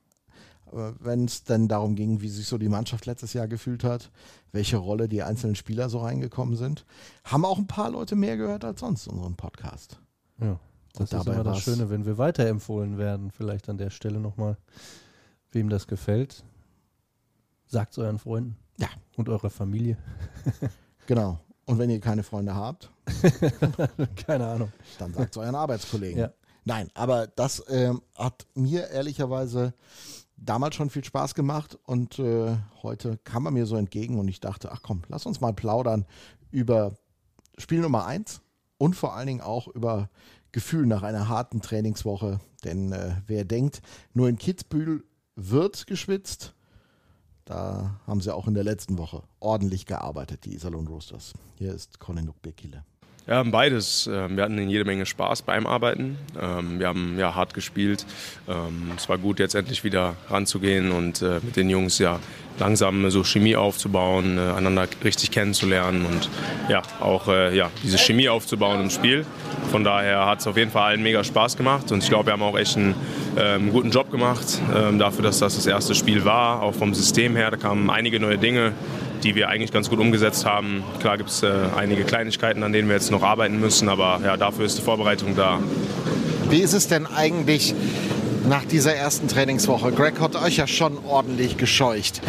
Wenn es dann darum ging, wie sich so die Mannschaft letztes Jahr gefühlt hat, welche Rolle die einzelnen Spieler so reingekommen sind, haben auch ein paar Leute mehr gehört als sonst unseren Podcast. Ja, das ist dabei immer das Schöne, wenn wir weiterempfohlen werden. Vielleicht an der Stelle nochmal, wem das gefällt. Sagt es euren Freunden. Ja. Und eurer Familie. Genau. Und wenn ihr keine Freunde habt, Keine Ahnung. dann sagt es euren Arbeitskollegen. Ja. Nein, aber das ähm, hat mir ehrlicherweise damals schon viel Spaß gemacht und äh, heute kam er mir so entgegen und ich dachte, ach komm, lass uns mal plaudern über Spiel Nummer eins und vor allen Dingen auch über Gefühl nach einer harten Trainingswoche. Denn äh, wer denkt, nur in Kitzbühel wird geschwitzt, da haben sie auch in der letzten Woche ordentlich gearbeitet, die Iserlohn Roosters. Hier ist Colin Duckbekile. Ja, beides. Ähm, Wir hatten jede Menge Spaß beim Arbeiten. Ähm, Wir haben ja hart gespielt. Ähm, Es war gut, jetzt endlich wieder ranzugehen und äh, mit den Jungs ja langsam so Chemie aufzubauen, äh, einander richtig kennenzulernen und ja auch äh, ja, diese Chemie aufzubauen im Spiel. Von daher hat es auf jeden Fall allen mega Spaß gemacht und ich glaube, wir haben auch echt einen ähm, guten Job gemacht ähm, dafür, dass das das erste Spiel war. Auch vom System her, da kamen einige neue Dinge die wir eigentlich ganz gut umgesetzt haben. Klar gibt es äh, einige Kleinigkeiten, an denen wir jetzt noch arbeiten müssen, aber ja, dafür ist die Vorbereitung da. Wie ist es denn eigentlich nach dieser ersten Trainingswoche? Greg hat euch ja schon ordentlich gescheucht.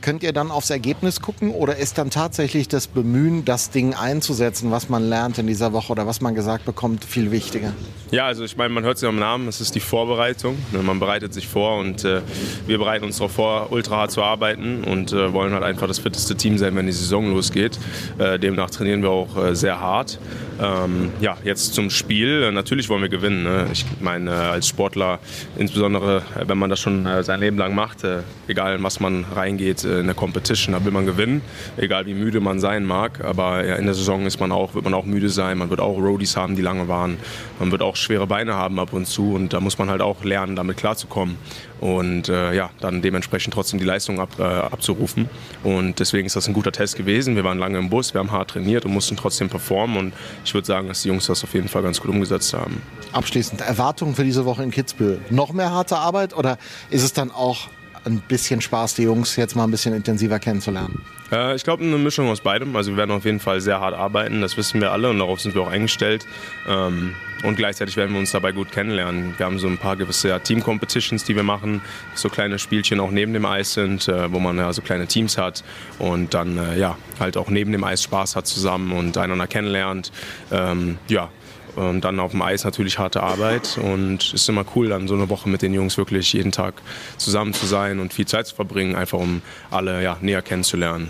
Könnt ihr dann aufs Ergebnis gucken oder ist dann tatsächlich das Bemühen, das Ding einzusetzen, was man lernt in dieser Woche oder was man gesagt bekommt, viel wichtiger? Ja, also ich meine, man hört es ja am Namen, es ist die Vorbereitung. Ne, Man bereitet sich vor und äh, wir bereiten uns darauf vor, ultra hart zu arbeiten und äh, wollen halt einfach das fitteste Team sein, wenn die Saison losgeht. Äh, demnach trainieren wir auch äh, sehr hart. Ähm, ja, jetzt zum Spiel. Äh, Natürlich wollen wir gewinnen. Ne? Ich meine, äh, als Sportler, insbesondere wenn man das schon sein Leben lang macht, egal in was man reingeht in der Competition, da will man gewinnen, egal wie müde man sein mag. Aber in der Saison ist man auch, wird man auch müde sein, man wird auch Roadies haben, die lange waren, man wird auch schwere Beine haben ab und zu und da muss man halt auch lernen, damit klarzukommen und äh, ja, dann dementsprechend trotzdem die Leistung ab, äh, abzurufen. Und deswegen ist das ein guter Test gewesen. Wir waren lange im Bus, wir haben hart trainiert und mussten trotzdem performen und ich würde sagen, dass die Jungs das auf jeden Fall ganz gut umgesetzt haben. Abschließend, Erwartungen für diese Woche in Kitzbühel. Noch mehr harte Arbeit oder ist es dann auch ein bisschen Spaß, die Jungs jetzt mal ein bisschen intensiver kennenzulernen? Äh, ich glaube, eine Mischung aus beidem. Also wir werden auf jeden Fall sehr hart arbeiten, das wissen wir alle und darauf sind wir auch eingestellt. Ähm, und gleichzeitig werden wir uns dabei gut kennenlernen. Wir haben so ein paar gewisse Team-Competitions, die wir machen, so kleine Spielchen auch neben dem Eis sind, äh, wo man ja so kleine Teams hat und dann äh, ja halt auch neben dem Eis Spaß hat zusammen und einander kennenlernt. Ähm, ja, und dann auf dem Eis natürlich harte Arbeit und es ist immer cool, dann so eine Woche mit den Jungs wirklich jeden Tag zusammen zu sein und viel Zeit zu verbringen, einfach um alle ja, näher kennenzulernen.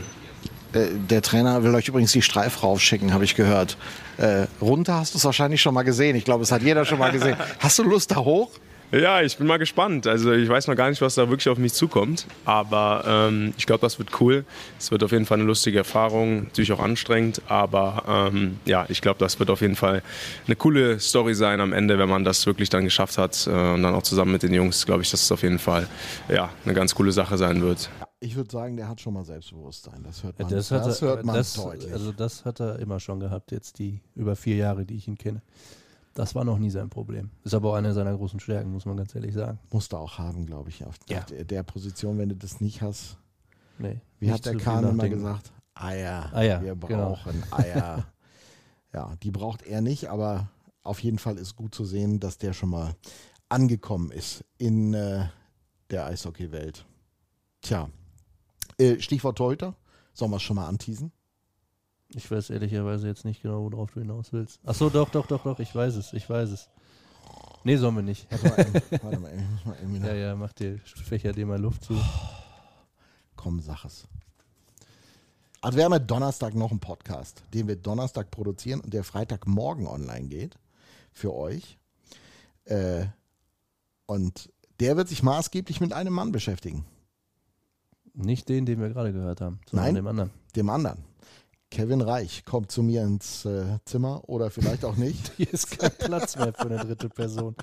Äh, Der Trainer will euch übrigens die Streif raufschicken, habe ich gehört. Äh, runter hast du es wahrscheinlich schon mal gesehen. Ich glaube, es hat jeder schon mal gesehen. Hast du Lust da hoch? Ja, ich bin mal gespannt. Also ich weiß noch gar nicht, was da wirklich auf mich zukommt. Aber ähm, ich glaube, das wird cool. Es wird auf jeden Fall eine lustige Erfahrung, natürlich auch anstrengend. Aber ähm, ja, ich glaube, das wird auf jeden Fall eine coole Story sein am Ende, wenn man das wirklich dann geschafft hat. Äh, und dann auch zusammen mit den Jungs, glaube ich, dass es auf jeden Fall ja, eine ganz coole Sache sein wird. Ich würde sagen, der hat schon mal Selbstbewusstsein. Das hört man, Das, hat das er, hört man das, deutlich. Also das hat er immer schon gehabt, jetzt die über vier Jahre, die ich ihn kenne. Das war noch nie sein Problem. Ist aber auch eine seiner großen Stärken, muss man ganz ehrlich sagen. Musst du auch haben, glaube ich, auf Ja. der, der Position, wenn du das nicht hast. Nee, Wie hat der Kahn immer gesagt? Eier. Eier, Wir genau. brauchen Eier. ja, die braucht er nicht, aber auf jeden Fall ist gut zu sehen, dass der schon mal angekommen ist in äh, der Eishockey-Welt. Tja, äh, Stichwort Torhüter. Sollen wir es schon mal anteasen? Ich weiß ehrlicherweise jetzt nicht genau, worauf du hinaus willst. Ach so, doch, doch, doch, doch, ich weiß es, ich weiß es. Nee, sollen wir nicht. Warte mal, warte mal, ich muss mal eben wieder- Ja, ja, mach dir, fächer dir mal Luft zu. Komm, sag es. Also wir haben ja Donnerstag noch einen Podcast, den wir Donnerstag produzieren und der Freitagmorgen online geht für euch. Äh, und der wird sich maßgeblich mit einem Mann beschäftigen, Nicht den, den wir gerade gehört haben, sondern Nein. dem anderen. dem anderen. Kevin Reich kommt zu mir ins äh, Zimmer oder vielleicht auch nicht. Hier ist kein Platz mehr für eine dritte Person.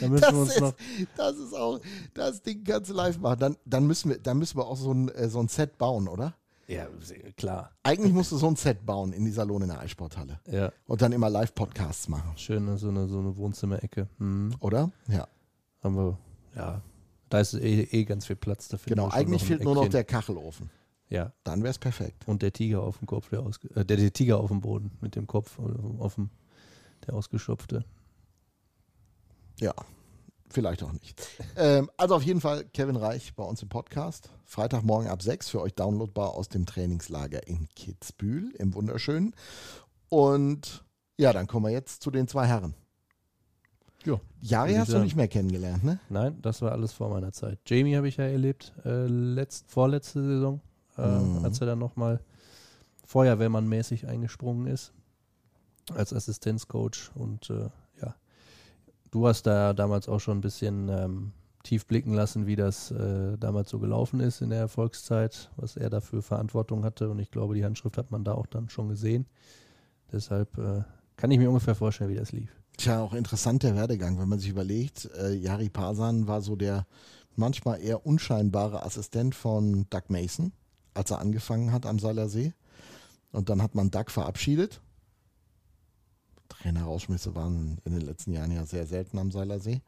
Da müssen Das wir uns ist, noch. das ist auch, das Ding kannst du live machen. Dann, dann, müssen, wir, dann müssen wir auch so ein, äh, so ein Set bauen, oder? Ja, klar. Eigentlich musst du so ein Set bauen in die Salon in der Eissporthalle. Ja, Und dann immer Live-Podcasts machen, schön, so eine, so eine Wohnzimmerecke. Mhm. oder? Ja. Haben wir, ja. Da ist eh, eh ganz viel Platz. Da finden Genau, eigentlich fehlt nur noch der Kachelofen. Ja, Dann wäre es perfekt. und der Tiger auf dem Kopf, der, ausge äh, der, der Tiger auf dem Boden mit dem Kopf äh, auf dem, der ausgeschöpfte. Ja, vielleicht auch nicht. ähm, also auf jeden Fall Kevin Reich bei uns im Podcast. Freitagmorgen ab 6 für euch downloadbar aus dem Trainingslager in Kitzbühel im Wunderschönen. Und ja, dann kommen wir jetzt zu den zwei Herren. Ja. Jari hast du nicht mehr kennengelernt, ne? Nein, das war alles vor meiner Zeit. Jamie habe ich ja erlebt, äh, letzt, vorletzte Saison, äh, Mhm. als er dann nochmal Feuerwehrmann-mäßig eingesprungen ist, als Assistenzcoach. Und äh, ja, du hast da damals auch schon ein bisschen ähm, tief blicken lassen, wie das äh, damals so gelaufen ist in der Erfolgszeit, was er dafür Verantwortung hatte. Und ich glaube, die Handschrift hat man da auch dann schon gesehen. Deshalb äh, kann ich mir ungefähr vorstellen, wie das lief. Tja, auch interessant der Werdegang, wenn man sich überlegt, äh, Jari Pasan war so der manchmal eher unscheinbare Assistent von Doug Mason, als er angefangen hat am Seilersee. Und dann hat man Doug verabschiedet. Trainerausschmisse waren in den letzten Jahren ja sehr selten am Seilersee.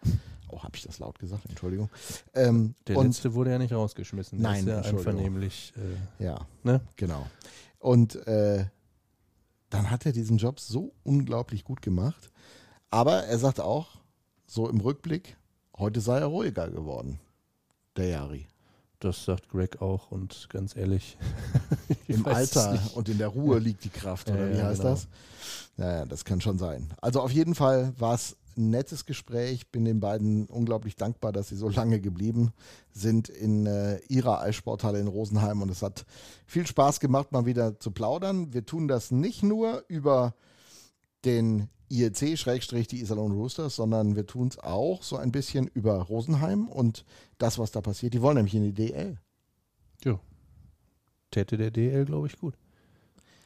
Oh, habe ich das laut gesagt? Entschuldigung. Ähm, Der und letzte wurde ja nicht rausgeschmissen. Der Nein, ist ja einvernehmlich. Äh, ja, ne? Genau. Und äh, dann hat er diesen Job so unglaublich gut gemacht. Aber er sagt auch, so im Rückblick, heute sei er ruhiger geworden, der Jari. Das sagt Greg auch und ganz ehrlich. ich Im Alter und in der Ruhe liegt die Kraft, oder Ja, wie heißt genau. das? Naja, das kann schon sein. Also auf jeden Fall war es ein nettes Gespräch. Bin den beiden unglaublich dankbar, dass sie so lange geblieben sind in äh, ihrer Eissporthalle in Rosenheim. Und es hat viel Spaß gemacht, mal wieder zu plaudern. Wir tun das nicht nur über den IEC, Schrägstrich die Iserlohn Roosters, sondern wir tun es auch so ein bisschen über Rosenheim und das, was da passiert. Die wollen nämlich in die DL. Jo. Täte der DL, glaube ich, gut.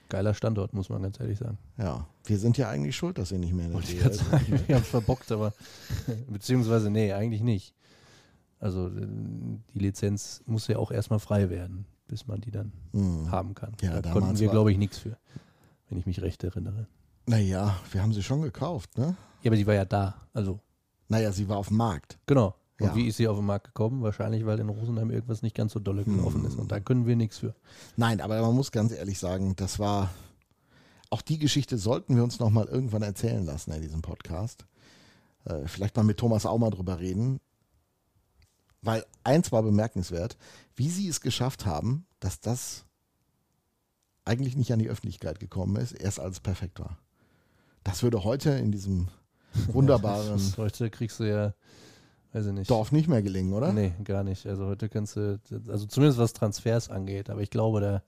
Geiler Standort, muss man ganz ehrlich sagen. Ja, wir sind ja eigentlich schuld, dass sie nicht mehr in der Wollte DL sind. sagen, wir haben es verbockt, aber beziehungsweise, nee, eigentlich nicht. Also äh, die Lizenz muss ja auch erstmal frei werden, bis man die dann Hm. haben kann. Ja, da konnten wir, glaube ich, nichts für, wenn ich mich recht erinnere. Naja, wir haben sie schon gekauft, ne? Ja, aber die war ja da. Also, Naja, sie war auf dem Markt. genau. Und Ja. wie ist sie auf den Markt gekommen? Wahrscheinlich, weil in Rosenheim irgendwas nicht ganz so dolle gelaufen ist. Und da können wir nichts für. Nein, aber man muss ganz ehrlich sagen, das war, auch die Geschichte sollten wir uns nochmal irgendwann erzählen lassen in diesem Podcast. Äh, vielleicht mal mit Thomas auch mal drüber reden. Weil eins war bemerkenswert, wie sie es geschafft haben, dass das eigentlich nicht an die Öffentlichkeit gekommen ist, erst als es perfekt war. Das würde heute in diesem wunderbaren Heute kriegst du ja, weiß ich nicht. Dorf nicht mehr gelingen, oder? Nee, gar nicht. Also heute kannst du, also zumindest was Transfers angeht, aber ich glaube, da,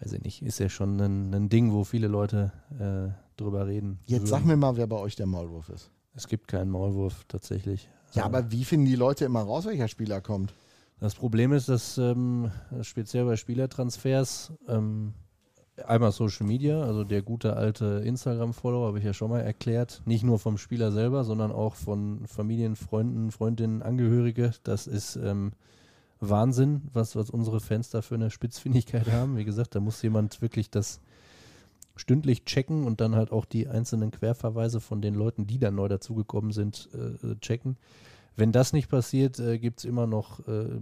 weiß ich nicht, ist ja schon ein, ein Ding, wo viele Leute äh, drüber reden. Jetzt sag würden. mir mal, wer bei euch der Maulwurf ist. Es gibt keinen Maulwurf tatsächlich. Ja, Äh, aber wie finden die Leute immer raus, welcher Spieler kommt? Das Problem ist, dass ähm, speziell bei Spielertransfers ähm, einmal Social Media, also der gute alte Instagram-Follow, habe ich ja schon mal erklärt, nicht nur vom Spieler selber, sondern auch von Familien, Freunden, Freundinnen, Angehörige. Das ist ähm, Wahnsinn, was, was unsere Fans da für eine Spitzfindigkeit haben. Wie gesagt, da muss jemand wirklich das stündlich checken und dann halt auch die einzelnen Querverweise von den Leuten, die dann neu dazugekommen sind, äh, checken. Wenn das nicht passiert, äh, gibt es immer noch äh,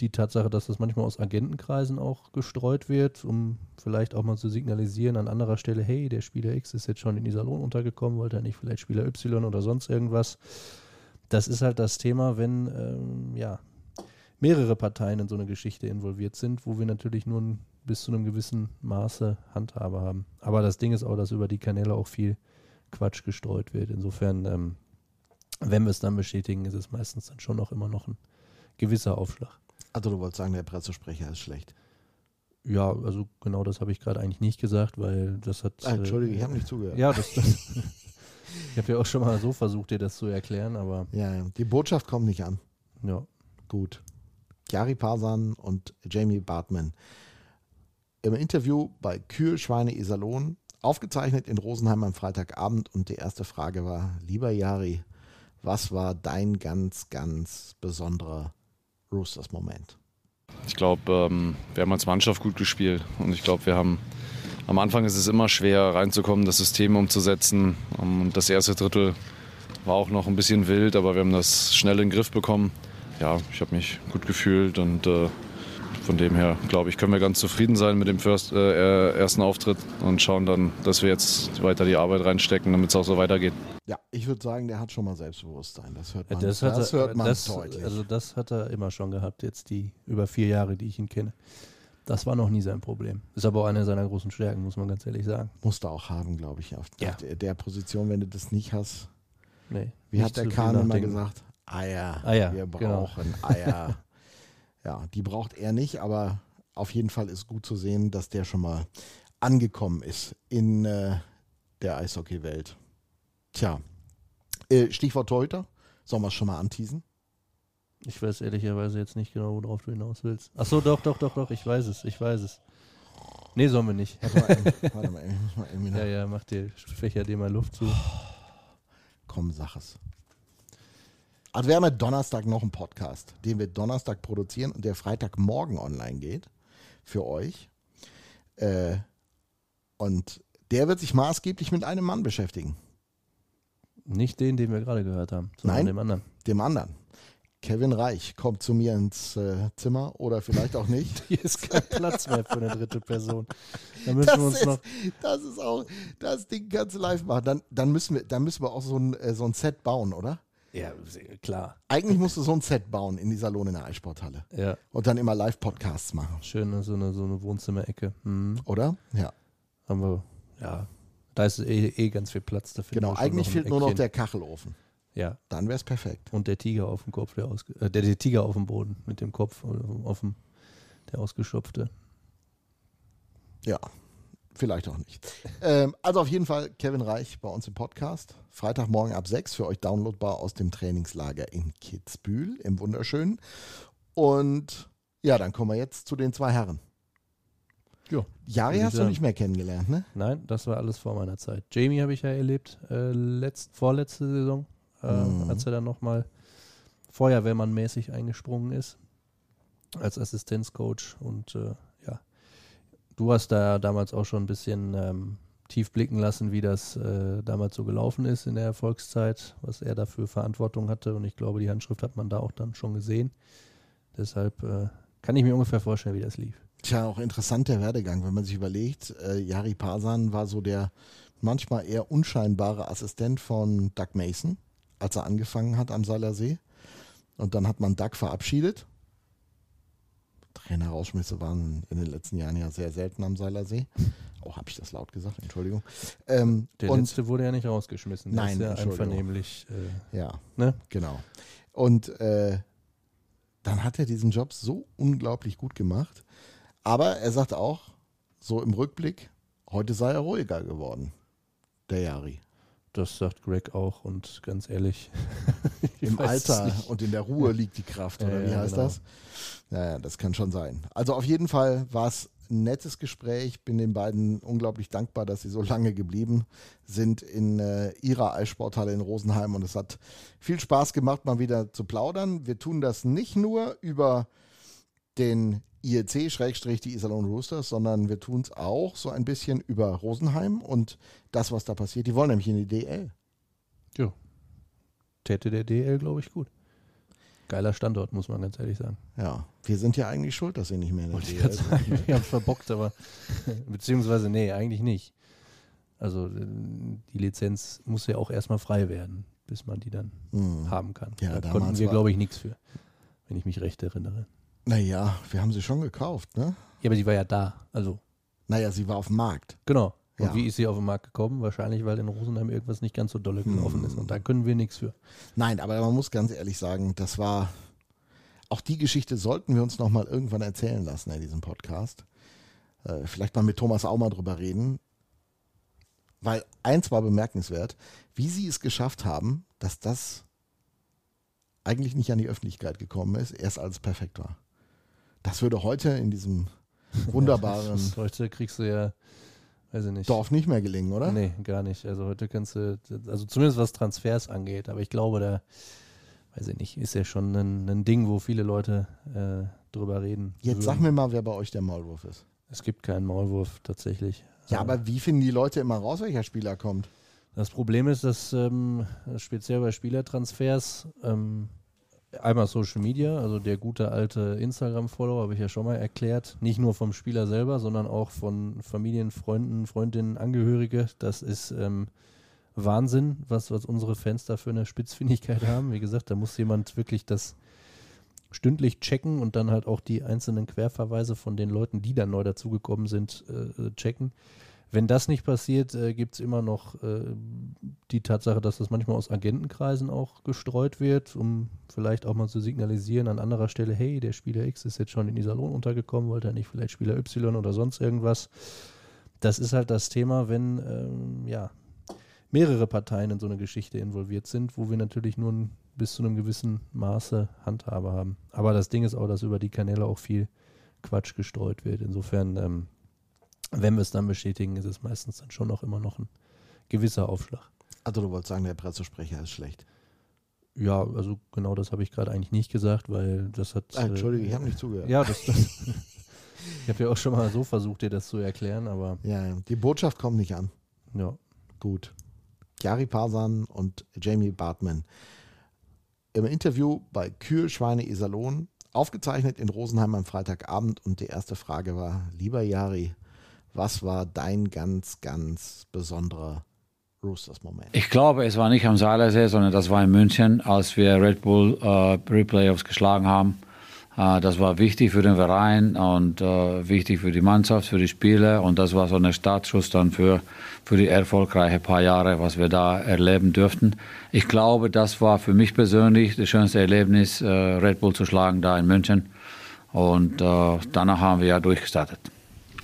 die Tatsache, dass das manchmal aus Agentenkreisen auch gestreut wird, um vielleicht auch mal zu signalisieren an anderer Stelle, hey, der Spieler X ist jetzt schon in Iserlohn untergekommen, wollte er nicht vielleicht Spieler Y oder sonst irgendwas. Das ist halt das Thema, wenn ähm, ja, mehrere Parteien in so eine Geschichte involviert sind, wo wir natürlich nur bis zu einem gewissen Maße Handhabe haben. Aber das Ding ist auch, dass über die Kanäle auch viel Quatsch gestreut wird. Insofern ähm, wenn wir es dann bestätigen, ist es meistens dann schon noch immer noch ein gewisser Aufschlag. Also du wolltest sagen, der Pressesprecher ist schlecht. Ja, also genau das habe ich gerade eigentlich nicht gesagt, weil das hat. Ah, Entschuldige, äh, ich habe nicht zugehört. Ja, das, das ich habe ja auch schon mal so versucht, dir das zu erklären, aber Ja. Die Botschaft kommt nicht an. ja. Gut. Jari Parsan und Jamie Bartman im Interview bei Kühl, Schweine, Iserlohn, aufgezeichnet in Rosenheim am Freitagabend. Und die erste Frage war, lieber Jari, was war dein ganz, ganz besonderer Roosters-Moment? Ich glaube, ähm, wir haben als Mannschaft gut gespielt und ich glaube, wir haben am Anfang ist es immer schwer reinzukommen, das System umzusetzen. Ähm, Und das erste Drittel war auch noch ein bisschen wild, aber wir haben das schnell in den Griff bekommen. Ja, ich habe mich gut gefühlt und äh, von dem her, glaube ich, können wir ganz zufrieden sein mit dem First, äh, ersten Auftritt und schauen dann, dass wir jetzt weiter die Arbeit reinstecken, damit es auch so weitergeht. Ja, ich würde sagen, der hat schon mal Selbstbewusstsein. Das hört man, das, das, hat er, hört man das, deutlich. Also das hat er immer schon gehabt, jetzt die über vier Jahre, die ich ihn kenne. Das war noch nie sein Problem. Ist aber auch eine seiner großen Stärken, muss man ganz ehrlich sagen. Musst du auch haben, glaube ich, auf Ja. der, der Position, wenn du das nicht hast. Nee, Wie nicht hat der Kahn immer gesagt? Eier. Eier, Wir genau. brauchen Eier. ja, die braucht er nicht, aber auf jeden Fall ist gut zu sehen, dass der schon mal angekommen ist in äh, der Eishockey-Welt. Tja, äh, Stichwort Torhüter. Sollen wir es schon mal anteasen? Ich weiß ehrlicherweise jetzt nicht genau, worauf du hinaus willst. Ach so, doch, doch, doch, doch, ich weiß es, ich weiß es. Nee, sollen wir nicht. Warte mal, eben, warte mal, eben, mal eben Ja, ja, mach dir, fächer dir mal Luft zu. Komm, sag es. Also wir haben ja Donnerstag noch einen Podcast, den wir Donnerstag produzieren und der Freitagmorgen online geht für euch. Äh, und der wird sich maßgeblich mit einem Mann beschäftigen, Nicht den, den wir gerade gehört haben, sondern Nein. dem anderen. dem anderen. Kevin Reich kommt zu mir ins äh, Zimmer oder vielleicht auch nicht. Hier ist kein Platz mehr für eine dritte Person. Da müssen Das wir uns ist, noch. das ist auch, das Ding kannst du live machen. Dann, dann, müssen wir, dann müssen wir auch so ein, äh, so ein Set bauen, oder? Ja, klar. Eigentlich musst du so ein Set bauen in die Salon in der Eissporthalle. Ja, Und dann immer Live-Podcasts machen, schön, so eine, so eine Wohnzimmerecke. Hm. oder? Ja. Haben wir, ja. Da ist eh, eh ganz viel Platz. Da finden Genau, eigentlich fehlt nur noch der Kachelofen. Ja, Dann wäre es perfekt. und der Tiger auf dem Kopf, der, ausge äh, der, der Tiger auf dem Boden mit dem Kopf äh, auf dem, der ausgeschöpfte. Ja, vielleicht auch nicht. ähm, also auf jeden Fall Kevin Reich bei uns im Podcast. Freitagmorgen ab 6 für euch downloadbar aus dem Trainingslager in Kitzbühel im Wunderschönen. Und ja, dann kommen wir jetzt zu den zwei Herren. Ja. Jari hast du nicht mehr kennengelernt, ne? Nein, das war alles vor meiner Zeit. Jamie habe ich ja erlebt, äh, letzt, vorletzte Saison, äh, Mhm. als er dann nochmal Feuerwehrmann-mäßig eingesprungen ist, als Assistenzcoach. Und äh, ja, du hast da damals auch schon ein bisschen ähm, tief blicken lassen, wie das äh, damals so gelaufen ist in der Erfolgszeit, was er dafür Verantwortung hatte. Und ich glaube, die Handschrift hat man da auch dann schon gesehen. Deshalb äh, kann ich mir ungefähr vorstellen, wie das lief. Tja, auch interessant der Werdegang, wenn man sich überlegt, äh, Jari Parsan war so der manchmal eher unscheinbare Assistent von Doug Mason, als er angefangen hat am Seilersee. Und dann hat man Doug verabschiedet. Trainerausschmisse waren in den letzten Jahren ja sehr selten am Seilersee. Oh, habe ich das laut gesagt? Entschuldigung. Ähm, Der und letzte wurde ja nicht rausgeschmissen. Der Nein, ist ja einvernehmlich. Äh, ja, ne? Genau. Und äh, dann hat er diesen Job so unglaublich gut gemacht. Aber er sagt auch, so im Rückblick, heute sei er ruhiger geworden, der Jari. Das sagt Greg auch und ganz ehrlich. ich Im Alter und in der Ruhe liegt die Kraft, oder Ja, wie heißt genau. das? Naja, das kann schon sein. Also auf jeden Fall war es ein nettes Gespräch. Bin den beiden unglaublich dankbar, dass sie so lange geblieben sind in äh, ihrer Eissporthalle in Rosenheim. Und es hat viel Spaß gemacht, mal wieder zu plaudern. Wir tun das nicht nur über den IEC, Schrägstrich die Iserlohn Roosters, sondern wir tun es auch so ein bisschen über Rosenheim und das, was da passiert. Die wollen nämlich in die DL. Ja. Täte der DL, glaube ich, gut. Geiler Standort, muss man ganz ehrlich sagen. Ja, wir sind ja eigentlich schuld, dass sie nicht mehr in der Wollte DL sind. wir haben verbockt, aber beziehungsweise, nee, eigentlich nicht. Also äh, die Lizenz muss ja auch erstmal frei werden, bis man die dann Hm. haben kann. Ja, da konnten wir, glaube ich, nichts für, wenn ich mich recht erinnere. Naja, wir haben sie schon gekauft, ne? Ja, aber die war ja da. Also, Naja, sie war auf dem Markt. genau. Und Ja. wie ist sie auf den Markt gekommen? Wahrscheinlich, weil in Rosenheim irgendwas nicht ganz so dolle gelaufen ist. Und da können wir nichts für. Nein, aber man muss ganz ehrlich sagen, das war, auch die Geschichte sollten wir uns nochmal irgendwann erzählen lassen in diesem Podcast. Äh, vielleicht mal mit Thomas Aumer drüber reden. Weil eins war bemerkenswert, wie sie es geschafft haben, dass das eigentlich nicht an die Öffentlichkeit gekommen ist, erst als es perfekt war. Das würde heute in diesem wunderbaren heute kriegst du ja, weiß ich nicht. Dorf nicht mehr gelingen, oder? Nee, gar nicht. Also heute kannst du, also zumindest was Transfers angeht, aber ich glaube, da, weiß ich nicht, ist ja schon ein, ein Ding, wo viele Leute äh, drüber reden. Jetzt sag würden. mir mal, wer bei euch der Maulwurf ist. Es gibt keinen Maulwurf tatsächlich. Ja, aber wie finden die Leute immer raus, welcher Spieler kommt? Das Problem ist, dass ähm, speziell bei Spielertransfers ähm, einmal Social Media, also der gute alte Instagram-Follower, habe ich ja schon mal erklärt, nicht nur vom Spieler selber, sondern auch von Familien, Freunden, Freundinnen, Angehörige. Das ist ähm, Wahnsinn, was, was unsere Fans da für eine Spitzfindigkeit haben. Wie gesagt, da muss jemand wirklich das stündlich checken und dann halt auch die einzelnen Querverweise von den Leuten, die dann neu dazugekommen sind, äh, checken. Wenn das nicht passiert, äh, gibt es immer noch äh, die Tatsache, dass das manchmal aus Agentenkreisen auch gestreut wird, um vielleicht auch mal zu signalisieren an anderer Stelle, hey, der Spieler X ist jetzt schon in Iserlohn untergekommen, wollte er nicht vielleicht Spieler Y oder sonst irgendwas. Das ist halt das Thema, wenn ähm, ja, mehrere Parteien in so eine Geschichte involviert sind, wo wir natürlich nur bis zu einem gewissen Maße Handhabe haben. Aber das Ding ist auch, dass über die Kanäle auch viel Quatsch gestreut wird. Insofern, ähm, wenn wir es dann bestätigen, ist es meistens dann schon auch immer noch ein gewisser Aufschlag. Also du wolltest sagen, der Pressesprecher ist schlecht. Ja, also genau das habe ich gerade eigentlich nicht gesagt, weil das hat. Ah, Entschuldige, äh, ich habe nicht zugehört. Ja, das, das ich habe ja auch schon mal so versucht, dir das zu erklären, aber Ja, die Botschaft kommt nicht an. ja. Gut. Chiari Parsan und Jamie Bartman im Interview bei Kühl Schweine Iserlohn, aufgezeichnet in Rosenheim am Freitagabend. Und die erste Frage war, lieber Jari, was war dein ganz, ganz besonderer Roosters-Moment? Ich glaube, es war nicht am Seilersee, sondern das war in München, als wir Red Bull äh, Pre-Playoffs geschlagen haben. Äh, das war wichtig für den Verein und äh, wichtig für die Mannschaft, für die Spieler. Und das war so ein Startschuss dann für, für die erfolgreichen paar Jahre, was wir da erleben dürften. Ich glaube, das war für mich persönlich das schönste Erlebnis, äh, Red Bull zu schlagen da in München. Und äh, danach haben wir ja durchgestartet.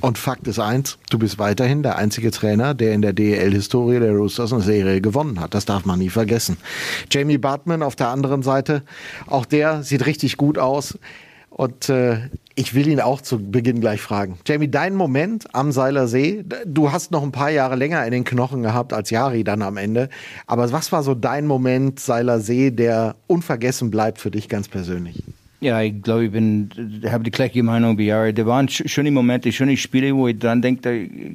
Und Fakt ist eins, du bist weiterhin der einzige Trainer, der in der DEL-Historie der Roosters eine Serie gewonnen hat. Das darf man nie vergessen. Jamie Bartman auf der anderen Seite, auch der sieht richtig gut aus. Und äh, ich will ihn auch zu Beginn gleich fragen. Jamie, dein Moment am Seiler See, du hast noch ein paar Jahre länger in den Knochen gehabt als Jari dann am Ende. Aber was war so dein Moment Seiler See, der unvergessen bleibt für dich ganz persönlich? Ja, ich glaube, ich bin, habe die gleiche Meinung wie Jahre. Da waren sch- schöne Momente, schöne Spiele, wo ich dran denke, da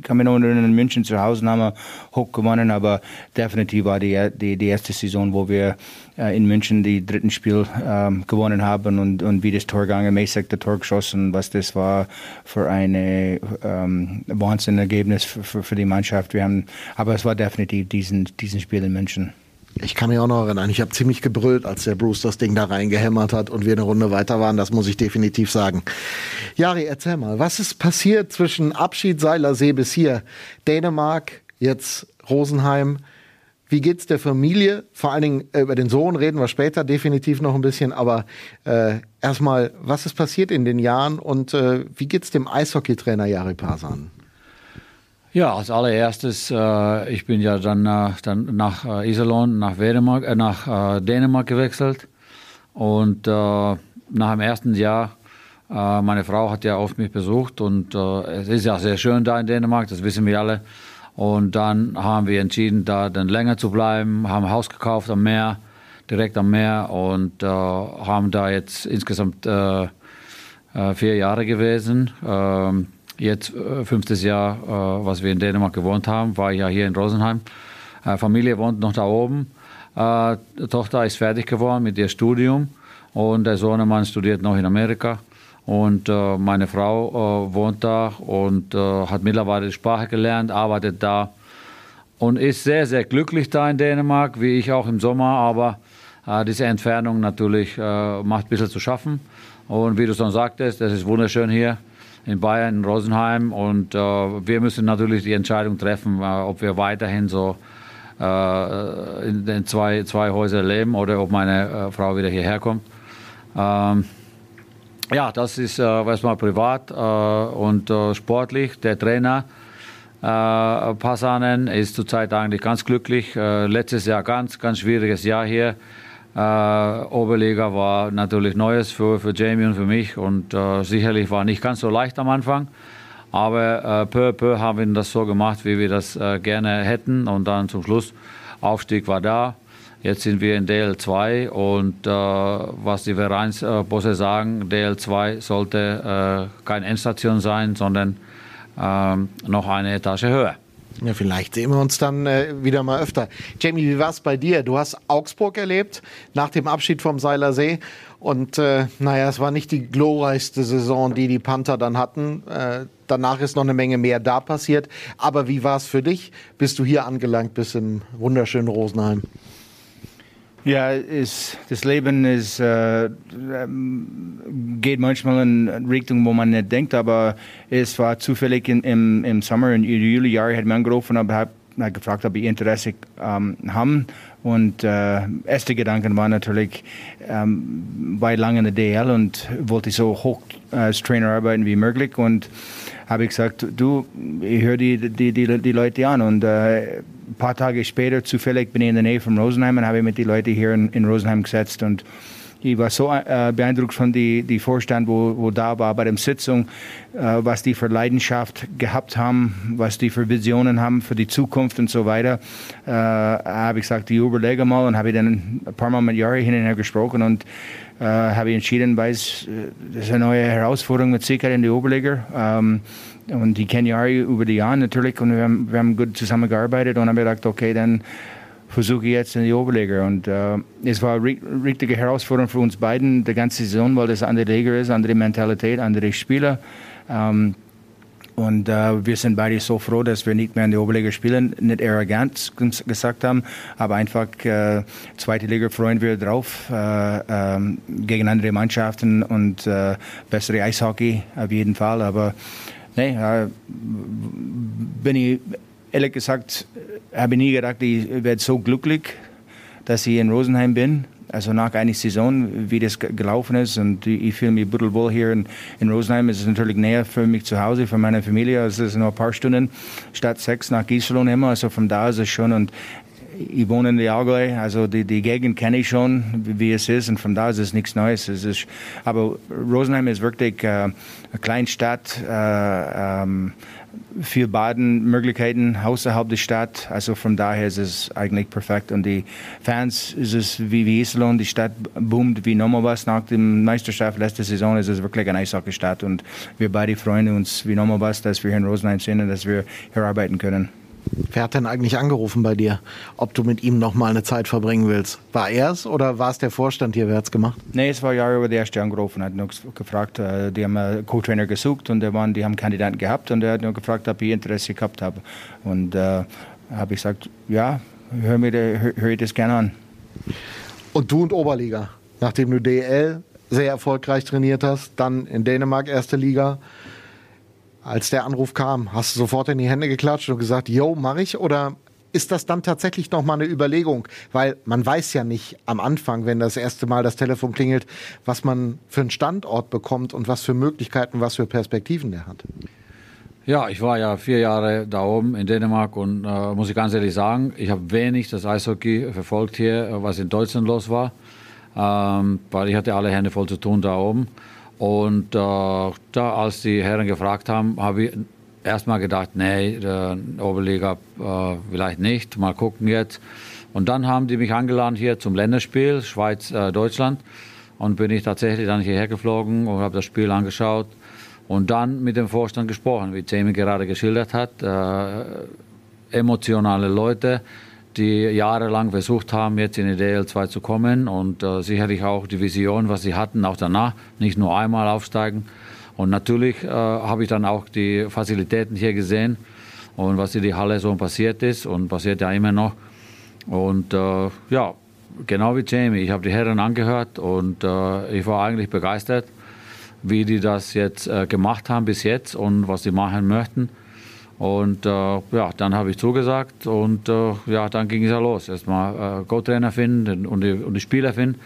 kann mich noch erinnern, in München zu Hause haben wir hoch gewonnen, aber definitiv war die, die, die erste Saison, wo wir äh, in München die dritten Spiel ähm, gewonnen haben und, und wie das Tor gegangen, Mesek der Tor geschossen, was das war für ein ähm, Wahnsinnergebnis für, für, für die Mannschaft. Wir haben, aber es war definitiv diesen, diesen Spiel in München. Ich kann mich auch noch erinnern, ich habe ziemlich gebrüllt, als der Bruce das Ding da reingehämmert hat und wir eine Runde weiter waren, das muss ich definitiv sagen. Jari, erzähl mal, was ist passiert zwischen Abschied Seiler See bis hier? Dänemark, jetzt Rosenheim. Wie geht's der Familie? Vor allen Dingen äh, über den Sohn reden wir später definitiv noch ein bisschen, aber äh, erstmal, was ist passiert in den Jahren und äh, wie geht's dem Eishockeytrainer Jari Parsan? Ja, als allererstes, äh, ich bin ja dann, äh, dann nach äh, Iserlohn, nach, Dänemark, äh, nach äh, Dänemark gewechselt. Und äh, nach dem ersten Jahr, meine Frau hat ja oft mich besucht und es ist ja sehr schön da in Dänemark, das wissen wir alle. Und dann haben wir entschieden, da dann länger zu bleiben, haben ein Haus gekauft am Meer, direkt am Meer und haben da jetzt insgesamt vier Jahre gewesen. Ähm, jetzt äh, fünftes Jahr, äh, was wir in Dänemark gewohnt haben, war ich ja hier in Rosenheim. Äh, Familie wohnt noch da oben. Äh, Tochter ist fertig geworden mit ihr Studium und der Sohnemann studiert noch in Amerika. Und äh, meine Frau äh, wohnt da und hat mittlerweile die Sprache gelernt, arbeitet da und ist sehr, sehr glücklich da in Dänemark, wie ich auch im Sommer. Aber diese Entfernung natürlich macht ein bisschen zu schaffen. Und wie du schon sagtest, es ist wunderschön hier. In Bayern, in Rosenheim. Und äh, wir müssen natürlich die Entscheidung treffen, äh, ob wir weiterhin so äh, in den zwei, zwei Häusern leben oder ob meine äh, Frau wieder hierher kommt. Ähm, ja, das ist äh, erstmal privat äh, und sportlich. Der Trainer äh, Passanen ist zurzeit eigentlich ganz glücklich. Letztes Jahr ganz, ganz schwieriges Jahr hier. Äh, Oberliga war natürlich Neues für, für Jamie und für mich und äh, sicherlich war nicht ganz so leicht am Anfang. Aber äh, peu à peu haben wir das so gemacht, wie wir das äh, gerne hätten. Und dann zum Schluss, Aufstieg war da. Jetzt sind wir in DL2 und äh, was die Vereinsbosse sagen, DL2 sollte äh, keine Endstation sein, sondern ähm, noch eine Etage höher. Ja, vielleicht sehen wir uns dann äh, wieder mal öfter. Jamie, wie war es bei dir? Du hast Augsburg erlebt nach dem Abschied vom Seiler See. Und äh, naja, es war nicht die glorreichste Saison, die die Panther dann hatten. Äh, danach ist noch eine Menge mehr da passiert. Aber wie war es für dich? Bist du hier angelangt, bis im wunderschönen Rosenheim? Ja, ist, das Leben ist, äh, geht manchmal in Richtung, wo man nicht denkt, aber es war zufällig in, im, im Sommer, im Juli-Jahr, hat mir angerufen und hat, hat gefragt, ob ich Interesse ähm, haben. Und äh, erste Gedanken waren natürlich, ähm, war lange in der DL und wollte so hoch als Trainer arbeiten wie möglich. Und habe ich gesagt, du, ich höre die, die, die, die Leute an und äh, ein paar Tage später, zufällig bin ich in der Nähe von Rosenheim und habe mit den Leuten hier in, in Rosenheim gesetzt und ich war so äh, beeindruckt von die, die Vorstand, wo, wo da war bei der Sitzung, äh, was die für Leidenschaft gehabt haben, was die für Visionen haben für die Zukunft und so weiter. Äh, habe ich gesagt, ich überlege mal und habe dann ein paar Mal mit Jari hin und her gesprochen und äh, habe entschieden, weil es ist eine neue Herausforderung mit Sicherheit in die Oberliga. Ähm, und die kennen Jari über die Jahre natürlich und wir haben, wir haben gut zusammengearbeitet und haben gedacht, okay, dann versuche jetzt in die Oberliga. Und äh, es war eine richtige Herausforderung für uns beiden, die ganze Saison, weil das andere Liga ist, andere Mentalität, andere Spieler. Ähm, und äh, wir sind beide so froh, dass wir nicht mehr in der Oberliga spielen. Nicht arrogant gesagt haben, aber einfach äh, zweite Liga freuen wir drauf äh, ähm, gegen andere Mannschaften und äh, bessere Eishockey auf jeden Fall. Aber nee, äh, bin ich ehrlich gesagt, habe ich nie gedacht, ich werde so glücklich, dass ich in Rosenheim bin. Also nach einer Saison, wie das gelaufen ist. Und ich fühle mich wohl hier in, in Rosenheim. Es ist natürlich näher für mich zu Hause, für meine Familie. Also es ist nur ein paar Stunden statt sechs nach Gieselon immer. Also von da ist es schon. Und ich wohne in der Allgäu, also die, die Gegend kenne ich schon, wie, wie, es ist. Und von da ist es nichts Neues. Es ist, aber Rosenheim ist wirklich äh, eine kleine Stadt. Äh, ähm, viel Badenmöglichkeiten außerhalb der Stadt. Also von daher ist es eigentlich perfekt. Und die Fans ist es wie Wieselon, die Stadt boomt wie nochmal was. Nach der Meisterschaft letzte Saison ist es wirklich eine Eishockey-Stadt. Und wir beide freuen uns wie nochmal was, dass wir hier in Rosenheim sind und dass wir hier arbeiten können. Wer hat denn eigentlich angerufen bei dir, ob du mit ihm noch mal eine Zeit verbringen willst? War er es oder war es der Vorstand hier? Wer hat es gemacht? Nee, es war Jahre der erste angerufen, hat noch gefragt, äh, die haben einen Co-Trainer gesucht und waren, die haben Kandidaten gehabt und er hat nur gefragt, ob ich Interesse gehabt habe. Und äh, habe ich gesagt, ja, hör mir hör, hör ich das gerne an. Und du und Oberliga, nachdem du DL sehr erfolgreich trainiert hast, dann in Dänemark erste Liga, als der Anruf kam, hast du sofort in die Hände geklatscht und gesagt, yo, mach ich? Oder ist das dann tatsächlich noch mal eine Überlegung? Weil man weiß ja nicht am Anfang, wenn das erste Mal das Telefon klingelt, was man für einen Standort bekommt und was für Möglichkeiten, was für Perspektiven der hat. Ja, ich war ja vier Jahre da oben in Dänemark und äh, muss ich ganz ehrlich sagen, ich habe wenig das Eishockey verfolgt hier, was in Deutschland los war, ähm, weil ich hatte alle Hände voll zu tun da oben. Und äh, da, als die Herren gefragt haben, habe ich erstmal gedacht, nee, der Oberliga äh, vielleicht nicht, mal gucken jetzt. Und dann haben die mich eingeladen hier zum Länderspiel, Schweiz, äh. Und bin ich tatsächlich dann hierher geflogen und habe das Spiel angeschaut. Und dann mit dem Vorstand gesprochen, wie Jamie gerade geschildert hat. Äh, emotionale Leute, die jahrelang versucht haben, jetzt in die DL2 zu kommen und äh, sicherlich auch die Vision, was sie hatten, auch danach, nicht nur einmal aufsteigen. Und natürlich äh, habe ich dann auch die Fazilitäten hier gesehen und was in die Halle so passiert ist und passiert ja immer noch. Und äh, ja, genau wie Jamie, ich habe die Herren angehört und äh, ich war eigentlich begeistert. wie die das jetzt äh, gemacht haben bis jetzt und was sie machen möchten. Und äh, ja, dann habe ich zugesagt und äh, ja, dann ging es ja los. Erstmal äh, Co-Trainer finden und die, und die Spieler finden.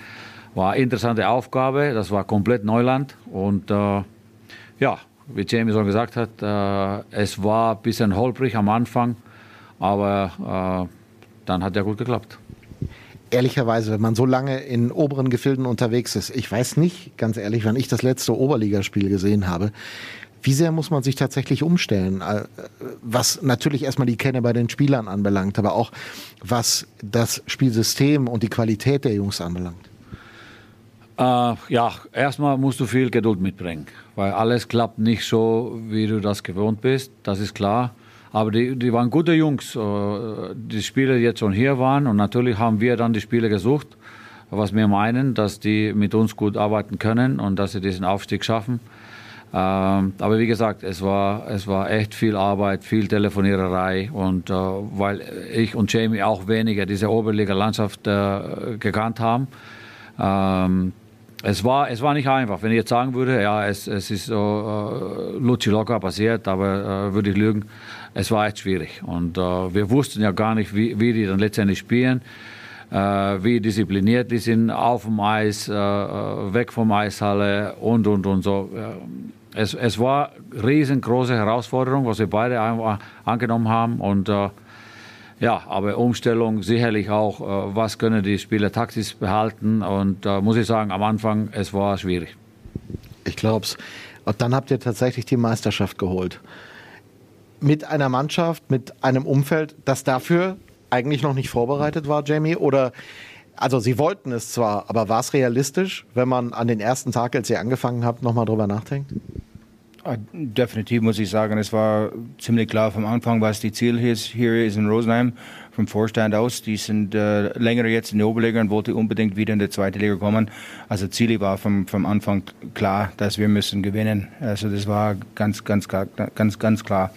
War eine interessante Aufgabe, das war komplett Neuland. Und äh, ja, wie Jamie schon gesagt hat, äh, es war ein bisschen holprig am Anfang, aber äh, dann hat ja gut geklappt ehrlicherweise, wenn man so lange in oberen Gefilden unterwegs ist, ich weiß nicht, ganz ehrlich, wann ich das letzte Oberligaspiel gesehen habe, wie sehr muss man sich tatsächlich umstellen? Äh, was natürlich erstmal die Kenne bei den Spielern anbelangt, aber auch was das Spielsystem und die Qualität der Jungs anbelangt. Äh, ja, erstmal musst du viel Geduld mitbringen, weil alles klappt nicht so, wie du das gewohnt bist, das ist klar. Aber die, die waren gute Jungs, äh, die Spieler, die jetzt schon hier waren. Und natürlich haben wir dann die Spieler gesucht, was wir meinen, dass die mit uns gut arbeiten können und dass sie diesen Aufstieg schaffen. Ähm, aber wie gesagt, es war, es war echt viel Arbeit, viel Telefoniererei und äh, weil ich und Jamie auch weniger diese Oberliga-Landschaft äh, gekannt haben. Ähm, es war, es war nicht einfach. Wenn ich jetzt sagen würde, ja, es, es ist so äh, Luci locker passiert, aber äh, würde ich lügen. Es war echt schwierig. Und äh, wir wussten ja gar nicht, wie, wie die dann letztendlich spielen, äh, wie diszipliniert die sind auf dem Eis, äh, weg vom Eishalle und, und, und so es, es war eine riesengroße Herausforderung, was wir beide angenommen haben. Und äh, ja, aber Umstellung sicherlich auch, äh, was können die Spieler taktisch behalten. Und äh, muss ich sagen, am Anfang, es war schwierig. Ich glaube es. Und dann habt ihr tatsächlich die Meisterschaft geholt. Mit einer Mannschaft, mit einem Umfeld, das dafür eigentlich noch nicht vorbereitet war, Jamie? Oder also sie wollten es zwar, aber war es realistisch, wenn man an den ersten Tag, als ihr angefangen habt, nochmal drüber nachdenkt? Ah, definitiv muss ich sagen, es war ziemlich klar vom Anfang, was die Ziel hier ist, hier ist in Rosenheim, vom Vorstand aus. Die sind äh, länger jetzt in der Oberliga und wollten unbedingt wieder in die zweite Liga kommen. Also Ziel war vom, vom Anfang klar, dass wir müssen gewinnen. Also das war ganz, ganz, ganz, ganz klar.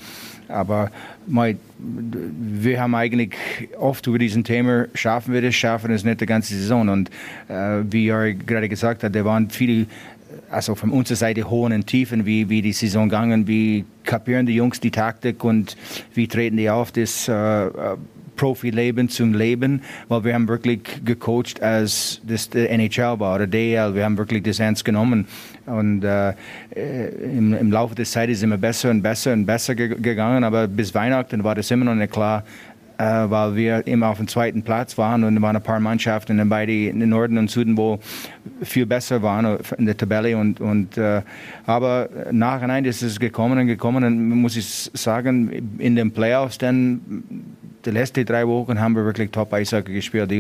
Aber mein, wir haben eigentlich oft über diesen Thema, schaffen wir das, schaffen das nicht die ganze Saison. Und äh, wie er gerade gesagt hat, da waren viele also von unserer Seite hohen und Tiefen, wie, wie die Saison gegangen, wie kapieren die Jungs die Taktik und wie treten die auf das äh, äh Profileben zum Leben, weil wir haben wirklich gecoacht, als das der NHL war oder DL. Wir haben wirklich das ernst genommen und äh, im, im, Laufe der Zeit ist immer besser und besser und besser gegangen, aber bis Weihnachten war das immer noch nicht klar, äh, weil wir immer auf dem zweiten Platz waren und waren ein paar Mannschaften in beide in Norden und Süden, wo viel besser waren in der Tabelle und, und äh, aber nachhinein ist es gekommen und gekommen und muss ich sagen, in den Playoffs dann die letzten drei Wochen haben wir wirklich Top-Eishockey gespielt. Die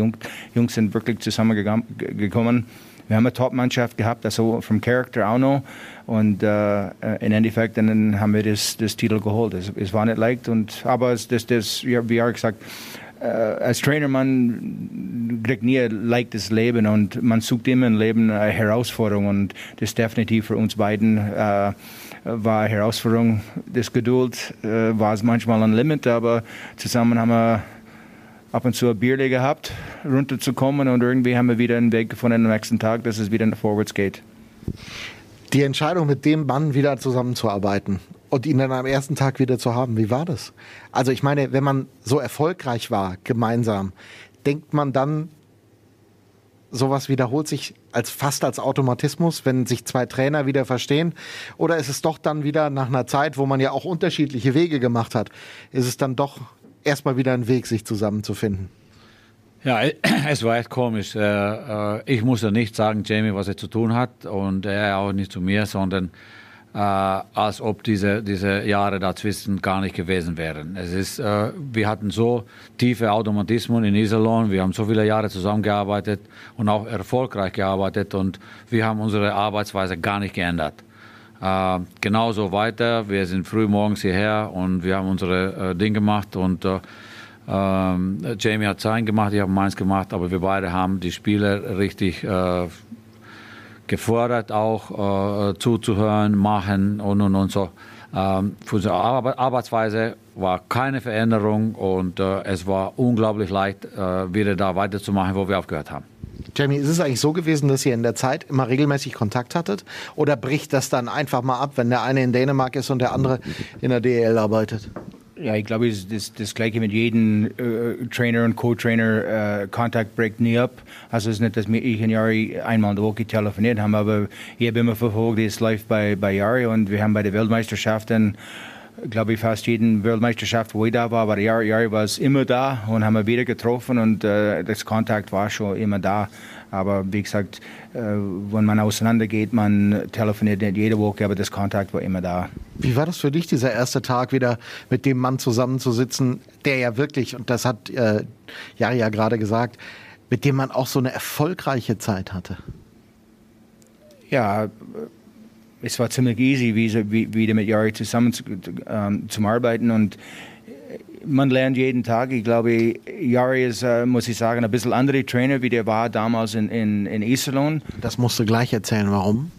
Jungs sind wirklich zusammengekommen. Wir haben eine Top-Mannschaft gehabt, also vom Charakter auch noch. Und äh, im Endeffekt dann haben wir das, das Titel geholt. Es, es war nicht leicht, und, aber es, das, das, wie er gesagt äh, als Trainer, man kriegt nie ein leichtes Leben und man sucht immer im Leben eine Herausforderung. Und das definitiv für uns beiden äh, war eine Herausforderung. Das Geduld äh, war es manchmal ein Limit, aber zusammen haben wir ab und zu ein Bierle gehabt, runterzukommen und irgendwie haben wir wieder einen Weg gefunden am nächsten Tag, dass es wieder vorwärts geht. Die Entscheidung, mit dem Mann wieder zusammenzuarbeiten und ihn dann am ersten Tag wieder zu haben, wie war das? Also ich meine, wenn man so erfolgreich war, gemeinsam, denkt man dann, sowas wiederholt sich als fast als Automatismus, wenn sich zwei Trainer wieder verstehen? Oder ist es doch dann wieder nach einer Zeit, wo man ja auch unterschiedliche Wege gemacht hat, ist es dann doch erstmal wieder ein Weg, sich zusammenzufinden. Ja, es war echt komisch. Äh, äh, ich musste nicht sagen, Jamie, was er zu tun hat und er auch nicht zu mir, sondern äh, als ob diese, diese Jahre dazwischen gar nicht gewesen wären. Es ist, wir hatten so tiefe Automatismen in Iserlohn, wir haben so viele Jahre zusammengearbeitet und auch erfolgreich gearbeitet und wir haben unsere Arbeitsweise gar nicht geändert. Äh, genauso weiter. Wir sind früh morgens hierher und wir haben unsere äh, Dinge gemacht und äh, ähm, Jamie hat sein gemacht, ich habe meins gemacht, aber wir beide haben die Spieler richtig äh, gefordert, auch äh, zuzuhören, machen und und und so. Ähm, für unsere Arbeitsweise war keine Veränderung und äh, es war unglaublich leicht, wieder da weiterzumachen, wo wir aufgehört haben. Jamie, ist es eigentlich so gewesen, dass ihr in der Zeit immer regelmäßig Kontakt hattet? Oder bricht das dann einfach mal ab, wenn der eine in Dänemark ist und der andere in der DL arbeitet? Ja, ich glaube, das, das, das gleiche mit jedem äh, Trainer und Co-Trainer. Äh, Kontakt bricht nie ab. Also es ist nicht, dass wir ich und Jari einmal in der Woche telefoniert haben, aber ich habe immer verfolgt, es läuft bei, bei Jari und wir haben bei der Weltmeisterschaft dann glaube ich, fast jeden Weltmeisterschaft, wo ich da war, aber Jari, Jari war es immer da und haben wir wieder getroffen und äh, das Kontakt war schon immer da. Aber wie gesagt, äh, wenn man auseinandergeht, man telefoniert nicht jede Woche, aber das Kontakt war immer da. Wie war das für dich, dieser erste Tag wieder mit dem Mann zusammenzusitzen, der ja wirklich, und das hat äh, Jari ja gerade gesagt, mit dem man auch so eine erfolgreiche Zeit hatte? Ja, es war ziemlich easy, wie, wieder mit Jari zusammen zu, ähm, zum Arbeiten und man lernt jeden Tag. Ich glaube, Jari ist, äh, muss ich sagen, ein bisschen anderer Trainer, wie der war damals in, in, in Iserlohn. Das musst du gleich erzählen, warum?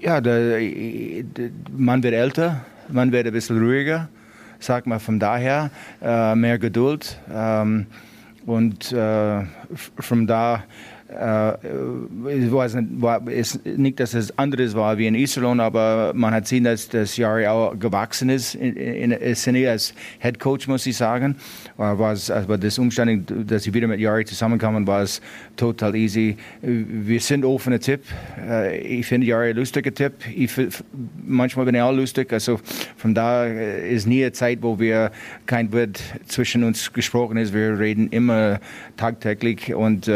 Ja, der, der, man wird älter, man wird ein bisschen ruhiger, sag mal von daher, äh, mehr Geduld. Ähm, und äh, von da äh, ich weiß nicht, war, ist nicht, dass es anderes war wie in Iserlohn, aber man hat gesehen, dass das Jari auch gewachsen ist in, in, in Sinne als Head Coach, muss ich sagen. War es, aber das Umstand, dass ich wieder mit Jari zusammenkamen, war es total easy. Wir sind offener Tipp. Äh, ich finde Jari ein lustiger Tipp. Ich, manchmal bin ich auch lustig. Also von da ist nie eine Zeit, wo wir kein Wort zwischen uns gesprochen ist. Wir reden immer tagtäglich und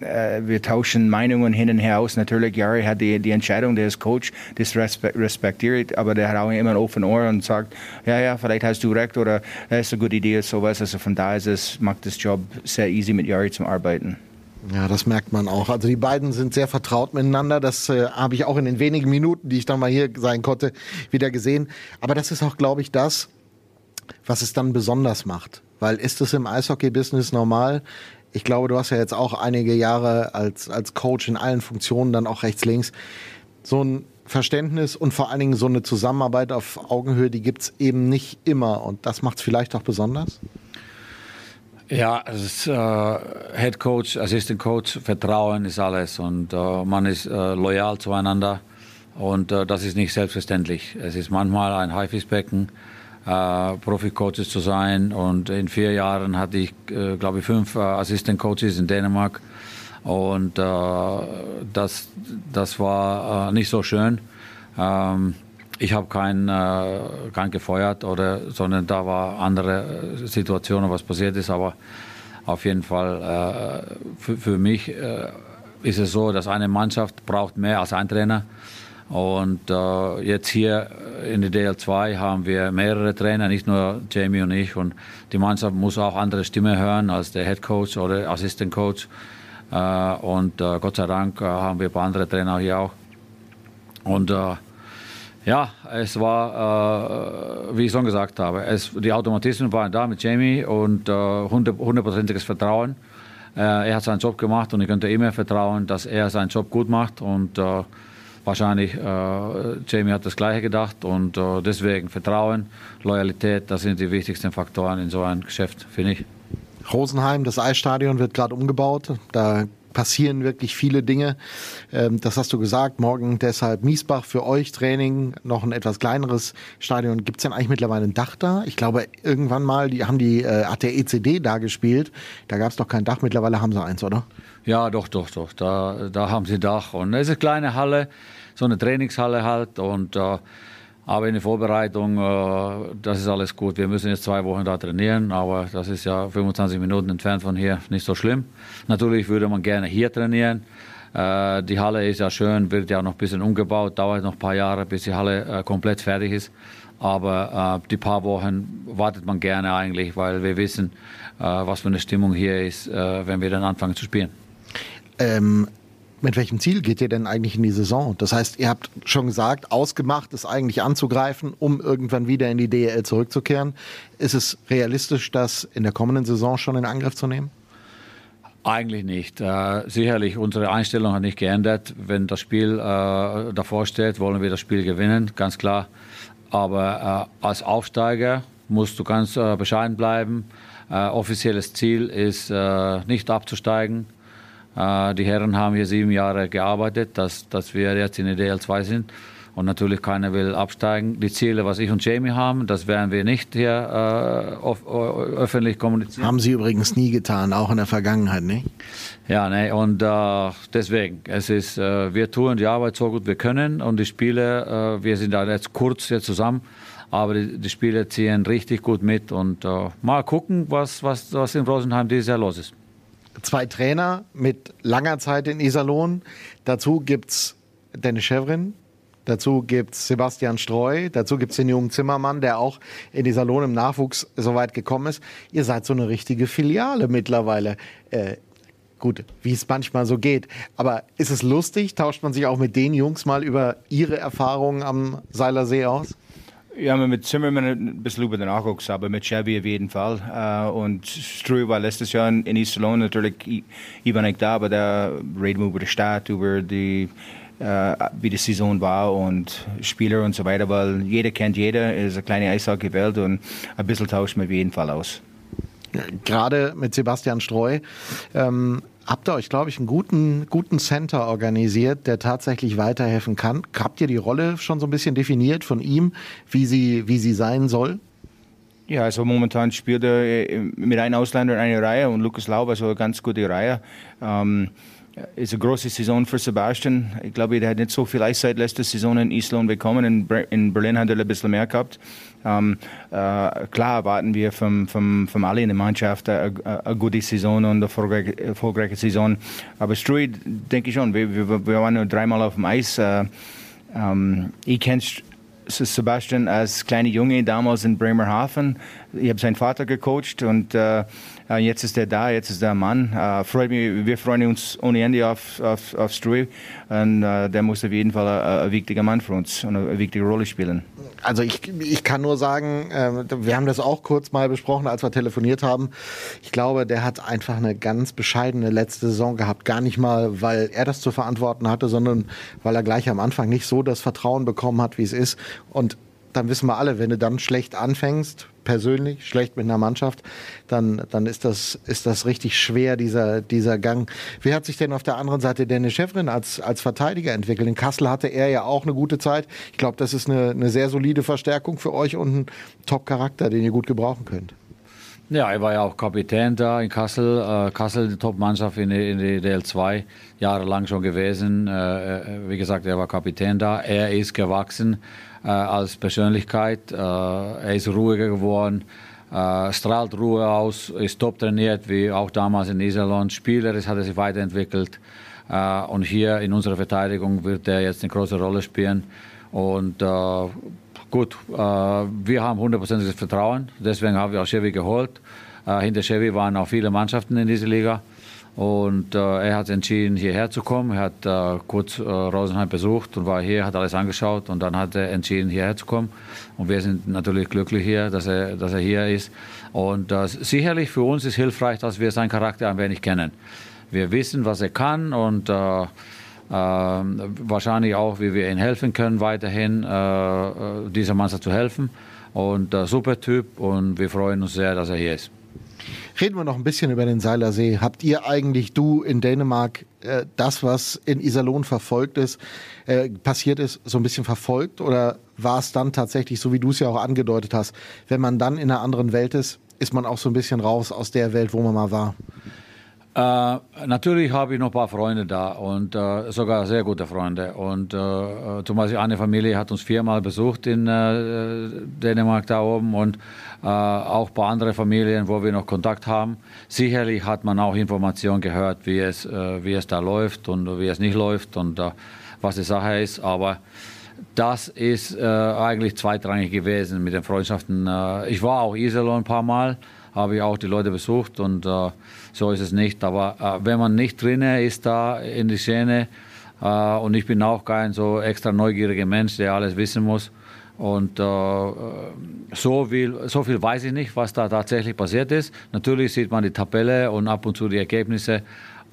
äh, wir tauschen Meinungen hin und her aus. Natürlich, Gary hat die, die Entscheidung, der ist Coach, das respektiert, aber der hat auch immer ein offenes Ohr und sagt, ja, ja, vielleicht hast du recht oder das ist eine gute Idee, sowas. Also von daher ist es, macht das Job sehr easy mit Gary zum Arbeiten. Ja, das merkt man auch. Also die beiden sind sehr vertraut miteinander. Das äh, habe ich auch in den wenigen Minuten, die ich dann mal hier sein konnte, wieder gesehen. Aber das ist auch, glaube ich, das, was es dann besonders macht. Weil ist es im Eishockey-Business normal? Ich glaube, du hast ja jetzt auch einige Jahre als, als Coach in allen Funktionen, dann auch rechts, links. So ein Verständnis und vor allen Dingen so eine Zusammenarbeit auf Augenhöhe, die gibt es eben nicht immer. Und das macht es vielleicht auch besonders? Ja, als äh, Head Coach, Assistant Coach, Vertrauen ist alles und äh, man ist äh, loyal zueinander und äh, das ist nicht selbstverständlich. Es ist manchmal ein Haifischbecken äh, Profi-Coaches zu sein. Und in vier Jahren hatte ich, äh, glaube ich, fünf äh, Assistant-Coaches in Dänemark. Und äh, das, das war äh, nicht so schön. Ähm, ich habe keinen äh, kein gefeuert, oder, sondern da war andere Situationen, was passiert ist. Aber auf jeden Fall für, für mich ist es so, dass eine Mannschaft braucht mehr als ein Trainer. Und äh, jetzt hier in der DL2 haben wir mehrere Trainer, nicht nur Jamie und ich. Und die Mannschaft muss auch andere Stimme hören als der Head Coach oder Assistant Coach. Äh, und äh, Gott sei Dank äh, haben wir ein paar andere Trainer hier auch. Und äh, ja, es war, äh, wie ich schon gesagt habe, es, die Automatismen waren da mit Jamie und hundertprozentiges Vertrauen. er hat seinen Job gemacht und ich könnte immer vertrauen, dass er seinen Job gut macht. Und wahrscheinlich, äh, Jamie hat das Gleiche gedacht und äh, deswegen Vertrauen, Loyalität, das sind die wichtigsten Faktoren in so einem Geschäft, finde ich. Rosenheim, das Eisstadion wird gerade umgebaut. Da passieren wirklich viele Dinge. Ähm, das hast du gesagt. Morgen deshalb Miesbach für euch Training, noch ein etwas kleineres Stadion. Gibt es denn eigentlich mittlerweile ein Dach da? Ich glaube, irgendwann mal, die haben die, äh, hat der ECD da gespielt. Da gab es doch kein Dach. Mittlerweile haben sie eins, oder? Ja, doch, doch, doch. Da, da haben sie Dach. Und es ist eine kleine Halle, so eine Trainingshalle halt. Und äh, aber in der Vorbereitung, äh, das ist alles gut. Wir müssen jetzt zwei Wochen da trainieren, aber das ist ja 25 Minuten entfernt von hier, nicht so schlimm. Natürlich würde man gerne hier trainieren. Äh, die Halle ist ja schön, wird ja noch ein bisschen umgebaut, dauert noch ein paar Jahre, bis die Halle äh, komplett fertig ist. Aber äh, die paar Wochen wartet man gerne eigentlich, weil wir wissen, äh, was für eine Stimmung hier ist, äh, wenn wir dann anfangen zu spielen. Ähm, mit welchem Ziel geht ihr denn eigentlich in die Saison? Das heißt, ihr habt schon gesagt, ausgemacht ist eigentlich anzugreifen, um irgendwann wieder in die DL zurückzukehren. Ist es realistisch, das in der kommenden Saison schon in Angriff zu nehmen? Eigentlich nicht. Äh, sicherlich, unsere Einstellung hat nicht geändert. Wenn das Spiel äh, davor steht, wollen wir das Spiel gewinnen, ganz klar. Aber äh, als Aufsteiger musst du ganz äh, bescheiden bleiben. Äh, offizielles Ziel ist, äh, nicht abzusteigen die Herren haben hier sieben Jahre gearbeitet, dass, dass wir jetzt in der DL2 sind. Und natürlich keiner will absteigen. Die Ziele, was ich und Jamie haben, das werden wir nicht hier äh, off, öffentlich kommunizieren. Haben Sie übrigens nie getan, auch in der Vergangenheit, nicht? Ja, ne, und äh, deswegen, es ist, äh, wir tun die Arbeit so gut wir können und die Spiele, äh, wir sind da jetzt kurz hier zusammen, aber die, die Spiele ziehen richtig gut mit und äh, mal gucken, was, was, was in Rosenheim dieses Jahr los ist. Zwei Trainer mit langer Zeit in Iserlohn. Dazu gibt es Dennis Chevrin, Dazu gibt es Sebastian Streu, dazu gibt es den jungen Zimmermann, der auch in dieser Lohn im Nachwuchs so weit gekommen ist. Ihr seid so eine richtige Filiale mittlerweile. Äh, gut, wie es manchmal so geht. Aber ist es lustig? Tauscht man sich auch mit den Jungs mal über ihre Erfahrungen am Seilersee aus? Ja, mit Zimmermann ein bisschen über den Nachwuchs, aber mit Chevy auf jeden Fall. Äh, und Streu war letztes Jahr in Iserlohn natürlich, ich war nicht da, aber da reden wir über die Stadt, über die äh, wie die Saison war und Spieler und so weiter, weil jeder kennt jeder, ist eine kleine Eishockey-Welt und ein bisschen tauscht man auf jeden Fall aus. Gerade mit Sebastian Streu ähm, habt ihr euch, glaube ich, einen guten, guten Center organisiert, der tatsächlich weiterhelfen kann. Habt ihr die Rolle schon so ein bisschen definiert von ihm, wie sie, wie sie sein soll? Ja, also momentan spielt er äh, mit einem Ausländer eine Reihe und Lukas Laub, also eine ganz gute Reihe. Ähm, ist eine große Saison für Sebastian. Ich glaube, er hat nicht so viel Eiszeit letzte Saison in Island bekommen. In, in Berlin hat er ein bisschen mehr gehabt. Ähm, äh, klar erwarten wir von vom, vom alle in der Mannschaft eine, eine gute Saison und eine erfolgreiche, erfolgreiche Saison. Aber Struy, denke ich schon, wir, wir, wir, waren nur dreimal auf dem Eis. Äh, ähm, ich kenne Sebastian als kleiner Junge damals in Bremerhaven. Ich habe seinen Vater gecoacht und äh, jetzt ist er da, jetzt ist der Mann. Äh, freut mich, wir freuen uns ohne Ende auf, auf, auf Struy und äh, der muss auf jeden Fall ein, wichtiger Mann für uns und eine wichtige Rolle spielen. Also ich, ich kann nur sagen, äh, wir haben das auch kurz mal besprochen, als wir telefoniert haben. Ich glaube, der hat einfach eine ganz bescheidene letzte Saison gehabt. Gar nicht mal, weil er das zu verantworten hatte, sondern weil er gleich am Anfang nicht so das Vertrauen bekommen hat, wie es ist. Und dann wissen wir alle, wenn du dann schlecht anfängst, persönlich, schlecht mit einer Mannschaft, dann, dann ist, das, ist das richtig schwer, dieser, dieser Gang. Wie hat sich denn auf der anderen Seite Dennis Schäffrin als, als Verteidiger entwickelt? In Kassel hatte er ja auch eine gute Zeit. Ich glaube, das ist eine, eine sehr solide Verstärkung für euch und ein Top-Charakter, den ihr gut gebrauchen könnt. Ja, er war ja auch Kapitän da in Kassel. Äh, Kassel, die Top-Mannschaft in, in der DL2, jahrelang schon gewesen. Äh, äh, wie gesagt, er war Kapitän da. Er ist gewachsen als Persönlichkeit. Äh, er ist ruhiger geworden, äh, strahlt Ruhe aus, ist top trainiert, wie auch damals in Iserlohn. Spielerisch hat er sich weiterentwickelt. und hier in unserer Verteidigung wird er jetzt eine große Rolle spielen. Und gut, wir haben hundertprozentiges Vertrauen, deswegen haben wir auch Chevy geholt. hinter Chevy waren auch viele Mannschaften in dieser Liga. Und äh, er hat entschieden, hierher zu kommen. Er hat äh, kurz äh, Rosenheim besucht und war hier, hat alles angeschaut und dann hat er entschieden, hierher zu kommen. Und wir sind natürlich glücklich hier, dass er, dass er hier ist. Und äh, sicherlich für uns ist hilfreich, dass wir seinen Charakter ein wenig kennen. Wir wissen, was er kann und äh, äh, wahrscheinlich auch, wie wir ihm helfen können, weiterhin dieser Mannschaft zu helfen. Und super Typ und wir freuen uns sehr, dass er hier ist. Reden wir noch ein bisschen über den Seilersee. Habt ihr eigentlich, du in Dänemark, äh, das, was in Iserlohn verfolgt ist, äh, passiert ist, so ein bisschen verfolgt? Oder war es dann tatsächlich, so wie du es ja auch angedeutet hast, wenn man dann in einer anderen Welt ist, ist man auch so ein bisschen raus aus der Welt, wo man mal war? Äh, natürlich habe ich noch ein paar Freunde da und äh, sogar sehr gute Freunde. Und äh, äh zum Beispiel eine Familie hat uns viermal besucht in äh, Dänemark da oben und auch ein paar andere Familien, wo wir noch Kontakt haben. Sicherlich hat man auch Informationen gehört, wie es, wie es da läuft und wie es nicht läuft und was die Sache ist. Aber das ist eigentlich zweitrangig gewesen mit den Freundschaften. ich war auch Iserlohn ein paar Mal habe ich auch die Leute besucht und äh, so ist es nicht. Aber äh, wenn man nicht drin ist da in die Szene äh, und ich bin auch kein so extra neugieriger Mensch, der alles wissen muss. Und äh, so, viel, so viel weiß ich nicht, was da tatsächlich passiert ist. Natürlich sieht man die Tabelle und ab und zu die Ergebnisse,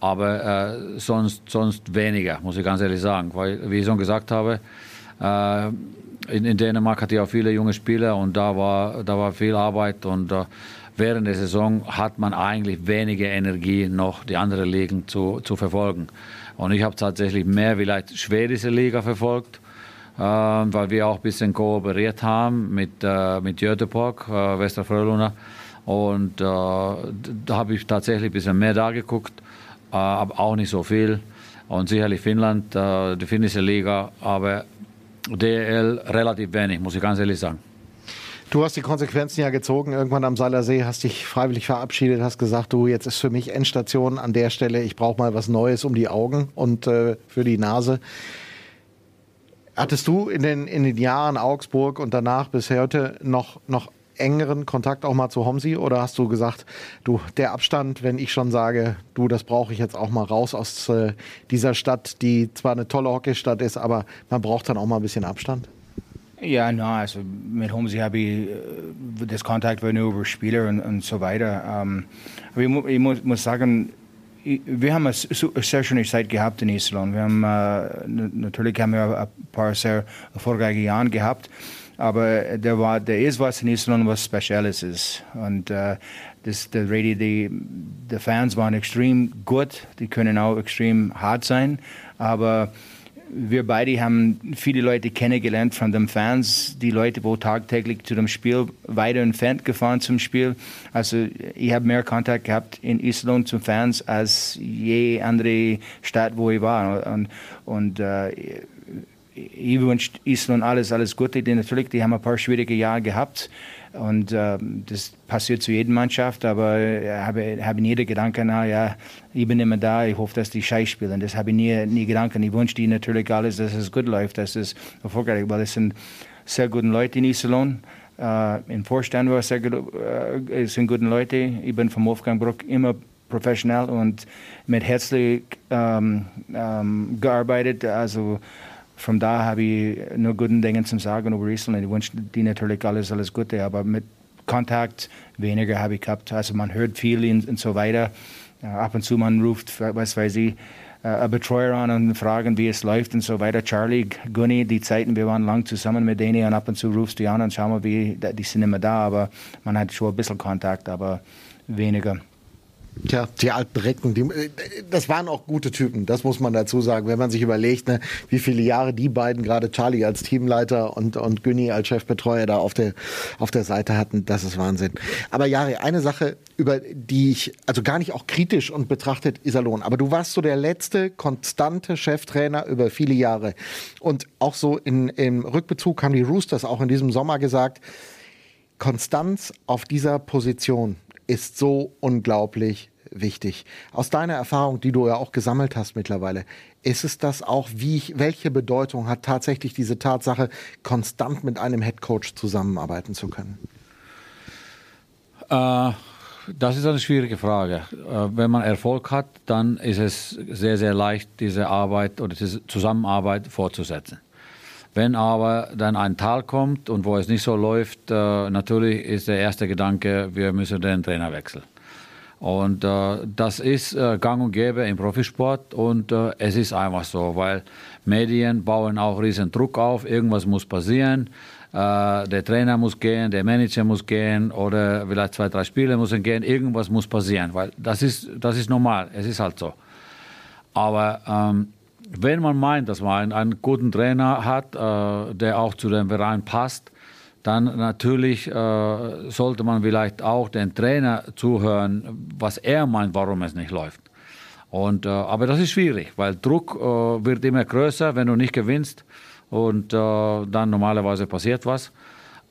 aber äh, sonst, sonst weniger, muss ich ganz ehrlich sagen. Weil, wie ich schon gesagt habe, äh, in, in, Dänemark hatte ich auch viele junge Spieler und da war, da war viel Arbeit und während der Saison hat man eigentlich weniger Energie, noch die anderen Ligen zu, zu verfolgen. Und ich habe tatsächlich mehr vielleicht schwedische Liga verfolgt, äh, weil wir auch ein bisschen kooperiert haben mit, äh, mit Göteborg, äh, Västra Frölunda. Und äh, da habe ich tatsächlich ein bisschen mehr da geguckt, äh, aber auch nicht so viel. Und sicherlich Finnland, äh, die finnische Liga, aber DL relativ wenig, muss ich ganz ehrlich sagen. Du hast die Konsequenzen ja gezogen. Irgendwann am Seilersee hast dich freiwillig verabschiedet, hast gesagt, du, jetzt ist für mich Endstation an der Stelle. Ich brauche mal was Neues um die Augen und äh, für die Nase. Hattest du in den, in den Jahren Augsburg und danach bis heute noch, noch engeren Kontakt auch mal zu Homsi oder hast du gesagt, du, der Abstand, wenn ich schon sage, du, das brauche ich jetzt auch mal raus aus äh, dieser Stadt, die zwar eine tolle Hockeystadt ist, aber man braucht dann auch mal ein bisschen Abstand? Ja, na, also mit Homsi habe ich, das Kontakt war nur über Spieler und, und so weiter. Ähm, aber ich, ich muss, muss, sagen, wir haben eine sehr schöne Zeit gehabt in Island. Wir haben, äh, natürlich haben wir ein paar sehr erfolgreiche Jahre gehabt, aber der, war, der ist was in Island, was Spezielles ist. Und äh, das, der Radio, die, die Fans waren extrem gut, die können auch extrem hart sein, aber wir beide haben viele Leute kennengelernt von den Fans, die Leute, wo tagtäglich zu dem Spiel weiter entfernt gefahren zum Spiel. Also ich habe mehr Kontakt gehabt in Island zu Fans als je andere Stadt, wo ich war. Und, und äh, ich wünsche Island alles, alles Gute. Die natürlich, die haben ein paar schwierige Jahre gehabt. Und äh, das passiert zu jeder Mannschaft, aber ich äh, habe, habe nie den Gedanken, na ja, ich bin immer da, ich hoffe, dass die Scheiß spielen. Das habe ich nie, nie Gedanken. Ich wünsche ihnen natürlich alles, dass es gut läuft, dass es erfolgreich weil es sind sehr gute Leute in Iserlohn. Äh, Im Vorstand war sehr, äh, sind gute Leute. Ich bin vom Wolfgang Bruck immer professionell und mit herzlich ähm, ähm, gearbeitet. Also von da habe ich nur gute Dinge zu sagen über Island. Ich wünsche dir natürlich alles, alles Gute, aber mit Kontakt weniger habe ich gehabt. Also man hört viel und, und so weiter. Uh, ab und zu man ruft, was weiß ich, uh, ein Betreuer an und fragen, wie es läuft und so weiter. Charlie, Gunny, die Zeiten, wir waren lang zusammen mit denen und ab und zu rufst du an und schau mal, wie, die sind immer da, aber man hat schon ein bisschen Kontakt, aber weniger. Tja, die alten Recken, die, äh, das waren auch gute Typen, das muss man dazu sagen. Wenn man sich überlegt, ne, wie viele Jahre die beiden, gerade Charlie als Teamleiter und, und Günni als Chefbetreuer da auf der, auf der Seite hatten, das ist Wahnsinn. Aber Jari, eine Sache, über die ich, also gar nicht auch kritisch und betrachtet Iserlohn, aber du warst so der letzte konstante Cheftrainer über viele Jahre. Und auch so in, im Rückbezug haben die Roosters auch in diesem Sommer gesagt, Konstanz auf dieser Position ist so unglaublich wichtig. Aus deiner Erfahrung, die du ja auch gesammelt hast mittlerweile, ist es das auch, wie, welche Bedeutung hat tatsächlich diese Tatsache, konstant mit einem Headcoach zusammenarbeiten zu können? Äh, das ist eine schwierige Frage. Äh, wenn man Erfolg hat, dann ist es sehr, sehr leicht, diese Arbeit oder diese Zusammenarbeit fortzusetzen. Wenn aber dann ein Tal kommt und wo es nicht so läuft, äh, natürlich ist der erste Gedanke, wir müssen den Trainer wechseln. Und äh, das ist äh, gang und gäbe im Profisport und äh, es ist einfach so, weil Medien bauen auch riesen Druck auf, irgendwas muss passieren, äh, der Trainer muss gehen, der Manager muss gehen oder vielleicht zwei, drei Spiele müssen gehen, irgendwas muss passieren, weil das ist, das ist normal, es ist halt so. Aber ähm, wenn man meint, dass man einen, einen guten Trainer hat, äh, der auch zu dem Verein passt, dann natürlich äh, sollte man vielleicht auch den Trainer zuhören, was er meint, warum es nicht läuft. Und, äh, aber das ist schwierig, weil Druck äh, wird immer größer, wenn du nicht gewinnst und äh, dann normalerweise passiert was.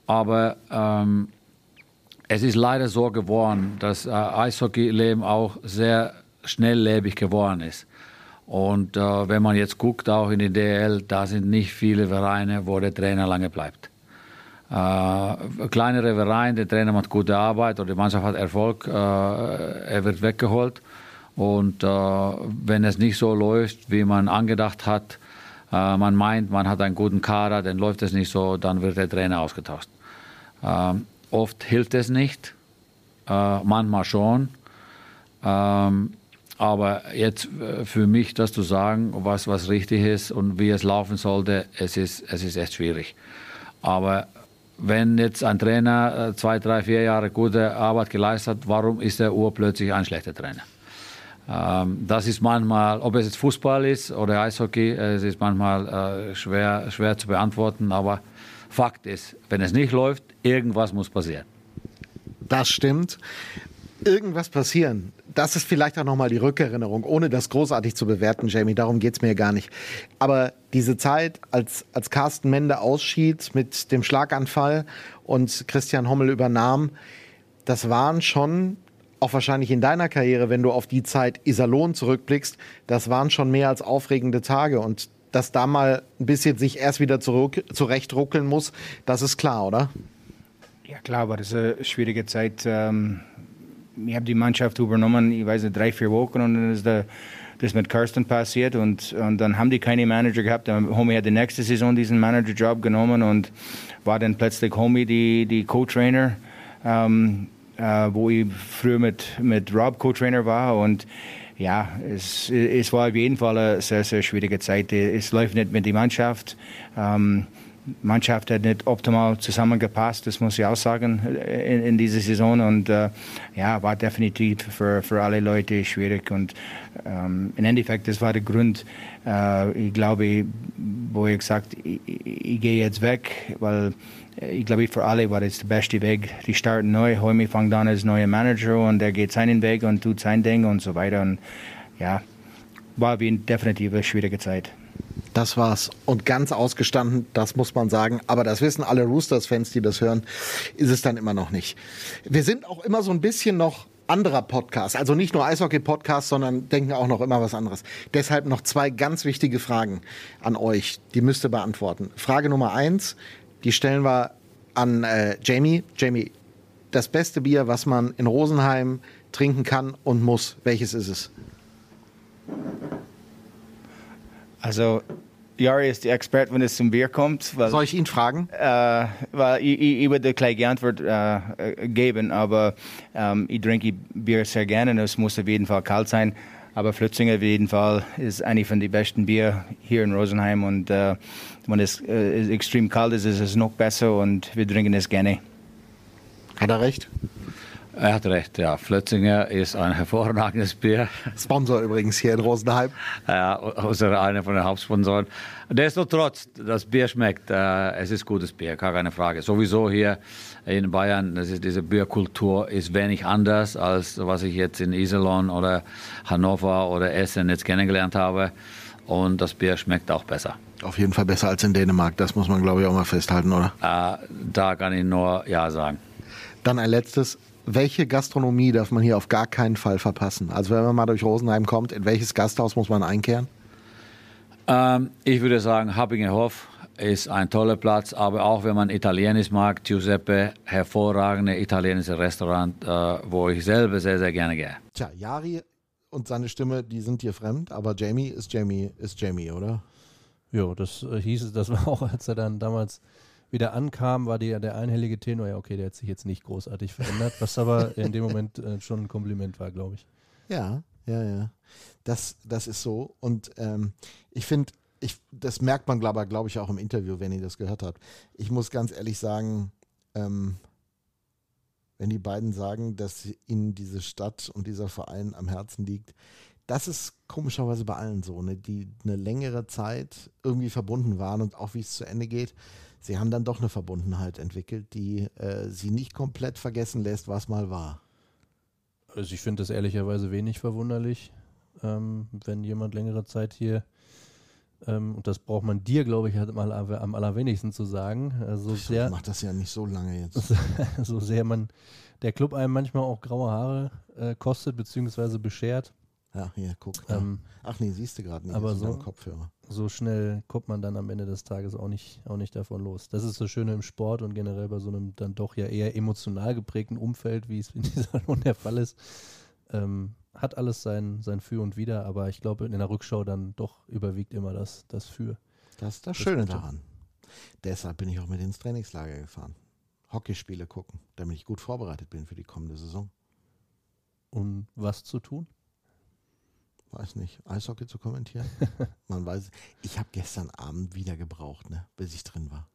Aber ähm, es ist leider so geworden, dass äh, Eishockey-Leben auch sehr schnelllebig geworden ist. Und äh, wenn man jetzt guckt, auch in die DL, da sind nicht viele Vereine, wo der Trainer lange bleibt. Äh, kleinere Vereine, der Trainer macht gute Arbeit oder die Mannschaft hat Erfolg, äh, er wird weggeholt. Und äh, wenn es nicht so läuft, wie man angedacht hat, äh, man meint, man hat einen guten Kader, dann läuft es nicht so, dann wird der Trainer ausgetauscht. Ähm, oft hilft es nicht, äh, manchmal schon. Ähm, aber jetzt äh, für mich das zu sagen, was, was richtig ist und wie es laufen sollte, es ist, es ist echt schwierig. Aber wenn jetzt ein Trainer äh, zwei, drei, vier Jahre gute Arbeit geleistet hat, warum ist der urplötzlich ein schlechter Trainer? Ähm, das ist manchmal, ob es jetzt Fußball ist oder Eishockey, es ist manchmal äh, schwer, schwer zu beantworten, aber Fakt ist, wenn es nicht läuft, irgendwas muss passieren. Das stimmt. Irgendwas passieren. Das ist vielleicht auch nochmal die Rückerinnerung, ohne das großartig zu bewerten, Jamie. Darum geht es mir gar nicht. Aber diese Zeit, als, als Carsten Mende ausschied mit dem Schlaganfall und Christian Hommel übernahm, das waren schon, auch wahrscheinlich in deiner Karriere, wenn du auf die Zeit Iserlohn zurückblickst, das waren schon mehr als aufregende Tage. Und dass da mal ein bisschen sich erst wieder zurück, zurechtruckeln muss, das ist klar, oder? Ja, klar, aber das ist eine schwierige Zeit. Ähm, ich habe die Mannschaft übernommen, ich weiß nicht, drei, vier Wochen und dann ist der, das mit Kirsten passiert und, und dann haben die keine Manager gehabt. Der Homie hat die nächste Saison diesen Manager-Job genommen und war dann plötzlich Homie die, die Co-Trainer, ähm, äh, wo ich früher mit, mit Rob Co-Trainer war und ja, es, es war auf jeden Fall eine sehr, sehr schwierige Zeit. Es läuft nicht mit der Mannschaft. Ähm, Mannschaft hat nicht optimal zusammengepasst, das muss ich auch sagen, in, in dieser Saison. Und äh, ja, war definitiv für, für alle Leute schwierig. Und ähm, im Endeffekt, das war der Grund, äh, ich glaube, wo ich gesagt ich, ich, gehe jetzt weg, weil ich glaube, für alle war das der beste Weg. Die starten neu, Heumi fängt an als neuer Manager und er geht seinen Weg und tut sein Ding und so weiter. Und ja, war wie definitiv eine schwierige Zeit. Das war's. Und ganz ausgestanden, das muss man sagen. Aber das wissen alle Roosters-Fans, die das hören, ist es dann immer noch nicht. Wir sind auch immer so ein bisschen noch anderer Podcast. Also nicht nur Eishockey-Podcast, sondern denken auch noch immer was anderes. Deshalb noch zwei ganz wichtige Fragen an euch. Die müsst ihr beantworten. Frage Nummer eins, die stellen wir an äh, Jamie. Jamie, das beste Bier, was man in Rosenheim trinken kann und muss, welches ist es? Also, Jari ist der Experte, wenn es zum Bier kommt. Weil, Soll ich ihn fragen? Äh, weil ich, ich, ich würde gleich die Antwort äh, geben, aber ähm, ich trinke Bier sehr gerne und es muss auf jeden Fall kalt sein. Aber Flötzinger auf jeden Fall ist eine von den besten Bier hier in Rosenheim und äh, wenn es äh, extrem kalt ist, ist es noch besser und wir trinken es gerne. Hat er recht? Er hat recht, ja. Flötzinger ist ein hervorragendes Bier. Sponsor übrigens hier in Rosenheim. Ja, unser einer von den Hauptsponsoren. Destotrotz, das Bier schmeckt. Äh, es ist gutes Bier, gar keine Frage. Sowieso hier in Bayern, ist, diese Bierkultur ist wenig anders als was ich jetzt in Iserlohn oder Hannover oder Essen jetzt kennengelernt habe. Und das Bier schmeckt auch besser. Auf jeden Fall besser als in Dänemark. Das muss man, glaube ich, auch mal festhalten, oder? Äh, da kann ich nur Ja sagen. Dann ein letztes welche Gastronomie darf man hier auf gar keinen Fall verpassen? Also wenn man mal durch Rosenheim kommt, in welches Gasthaus muss man einkehren? Ähm, ich würde sagen, Happingerhof ist ein toller Platz, aber auch wenn man Italienisch mag, Giuseppe, hervorragende italienische Restaurant, äh, wo ich selber sehr, sehr gerne gehe. Tja, Jari und seine Stimme, die sind dir fremd, aber Jamie ist Jamie, ist Jamie, oder? Ja, das äh, hieß es, das war auch, als er dann damals wieder ankam, war die, der einhellige Tenor, ja, okay, der hat sich jetzt nicht großartig verändert, was aber in dem Moment äh, schon ein Kompliment war, glaube ich. Ja, ja, ja. Das, das ist so. Und ähm, ich finde, ich, das merkt man, glaube glaub ich, auch im Interview, wenn ihr das gehört habt. Ich muss ganz ehrlich sagen, ähm, wenn die beiden sagen, dass ihnen diese Stadt und dieser Verein am Herzen liegt, das ist komischerweise bei allen so, ne, die eine längere Zeit irgendwie verbunden waren und auch wie es zu Ende geht, sie haben dann doch eine Verbundenheit entwickelt, die äh, sie nicht komplett vergessen lässt, was mal war. Also ich finde das ehrlicherweise wenig verwunderlich, ähm, wenn jemand längere Zeit hier ähm, und das braucht man dir, glaube ich, halt mal am allerwenigsten zu sagen. Also ich sehr, mache das ja nicht so lange jetzt. so sehr man der Club einem manchmal auch graue Haare äh, kostet bzw. beschert. Ja, hier, guck. Ähm, Ach nee, siehst du gerade nicht. Aber so, Kopfhörer. so schnell kommt man dann am Ende des Tages auch nicht, auch nicht davon los. Das ist das Schöne im Sport und generell bei so einem dann doch ja eher emotional geprägten Umfeld, wie es in dieser Runde der Fall ist. Ähm, hat alles sein, sein Für und Wider, aber ich glaube, in der Rückschau dann doch überwiegt immer das, das Für. Das ist das, das Schöne daran. Deshalb bin ich auch mit ins Trainingslager gefahren. Hockeyspiele gucken, damit ich gut vorbereitet bin für die kommende Saison. Um was zu tun? Weiß nicht, Eishockey zu kommentieren. Man weiß, ich habe gestern Abend wieder gebraucht, ne, bis ich drin war.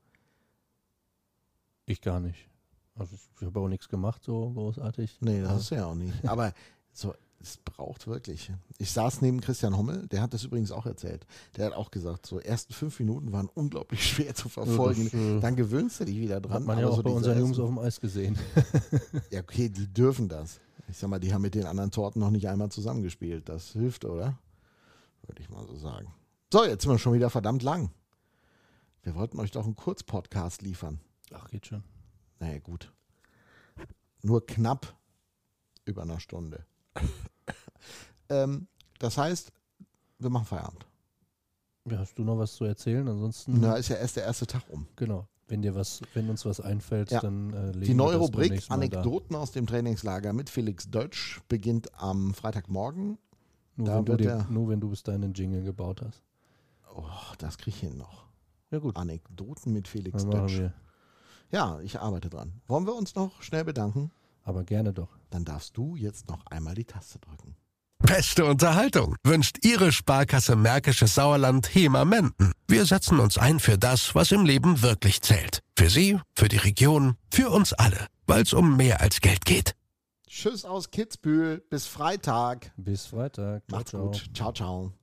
Ich gar nicht. Also ich, habe auch nichts gemacht, so großartig. Nee, das ist ja auch nicht. Aber so, es braucht wirklich. Ich saß neben Christian Hommel, der hat das übrigens auch erzählt. Der hat auch gesagt, so ersten fünf Minuten waren unglaublich schwer zu verfolgen. das, äh, Dann gewöhnst du dich wieder dran. Hat man ja auch so bei unseren Jungs auf dem Eis gesehen. Ja, okay, die dürfen das. Ich sag mal, die haben mit den anderen Torten noch nicht einmal zusammengespielt. Das hilft, oder? Würde ich mal so sagen. So, jetzt sind wir schon wieder verdammt lang. Wir wollten euch doch einen Kurzpodcast liefern. Ach, geht schon. Naja, gut. Nur knapp über einer Stunde. ähm, das heißt, wir machen Feierabend. Ja, hast du noch was zu erzählen? Ansonsten, Na, ist ja erst der erste Tag um. genau. Wenn dir was, wenn uns was einfällt, Ja. dann äh, legen Die wir neue das Rubrik mal da. Anekdoten aus dem Trainingslager mit Felix Deutsch beginnt am Freitagmorgen. Nur, Da wenn du dir, nur wenn du bis dahin einen Jingle gebaut hast. Oh, das kriege ich hin noch. Ja gut, Anekdoten mit Felix dann Deutsch. wir. Ja, ich arbeite dran. Wollen wir uns noch schnell bedanken? Aber gerne doch. Dann darfst du jetzt noch einmal die Taste drücken. Beste Unterhaltung wünscht Ihre Sparkasse Märkisches Sauerland HEMA Menden. Wir setzen uns ein für das, was im Leben wirklich zählt. Für Sie, für die Region, für uns alle. Weil es um mehr als Geld geht. Tschüss aus Kitzbühel. Bis Freitag. Bis Freitag. Ciao, Macht's ciao. gut. Ciao, ciao.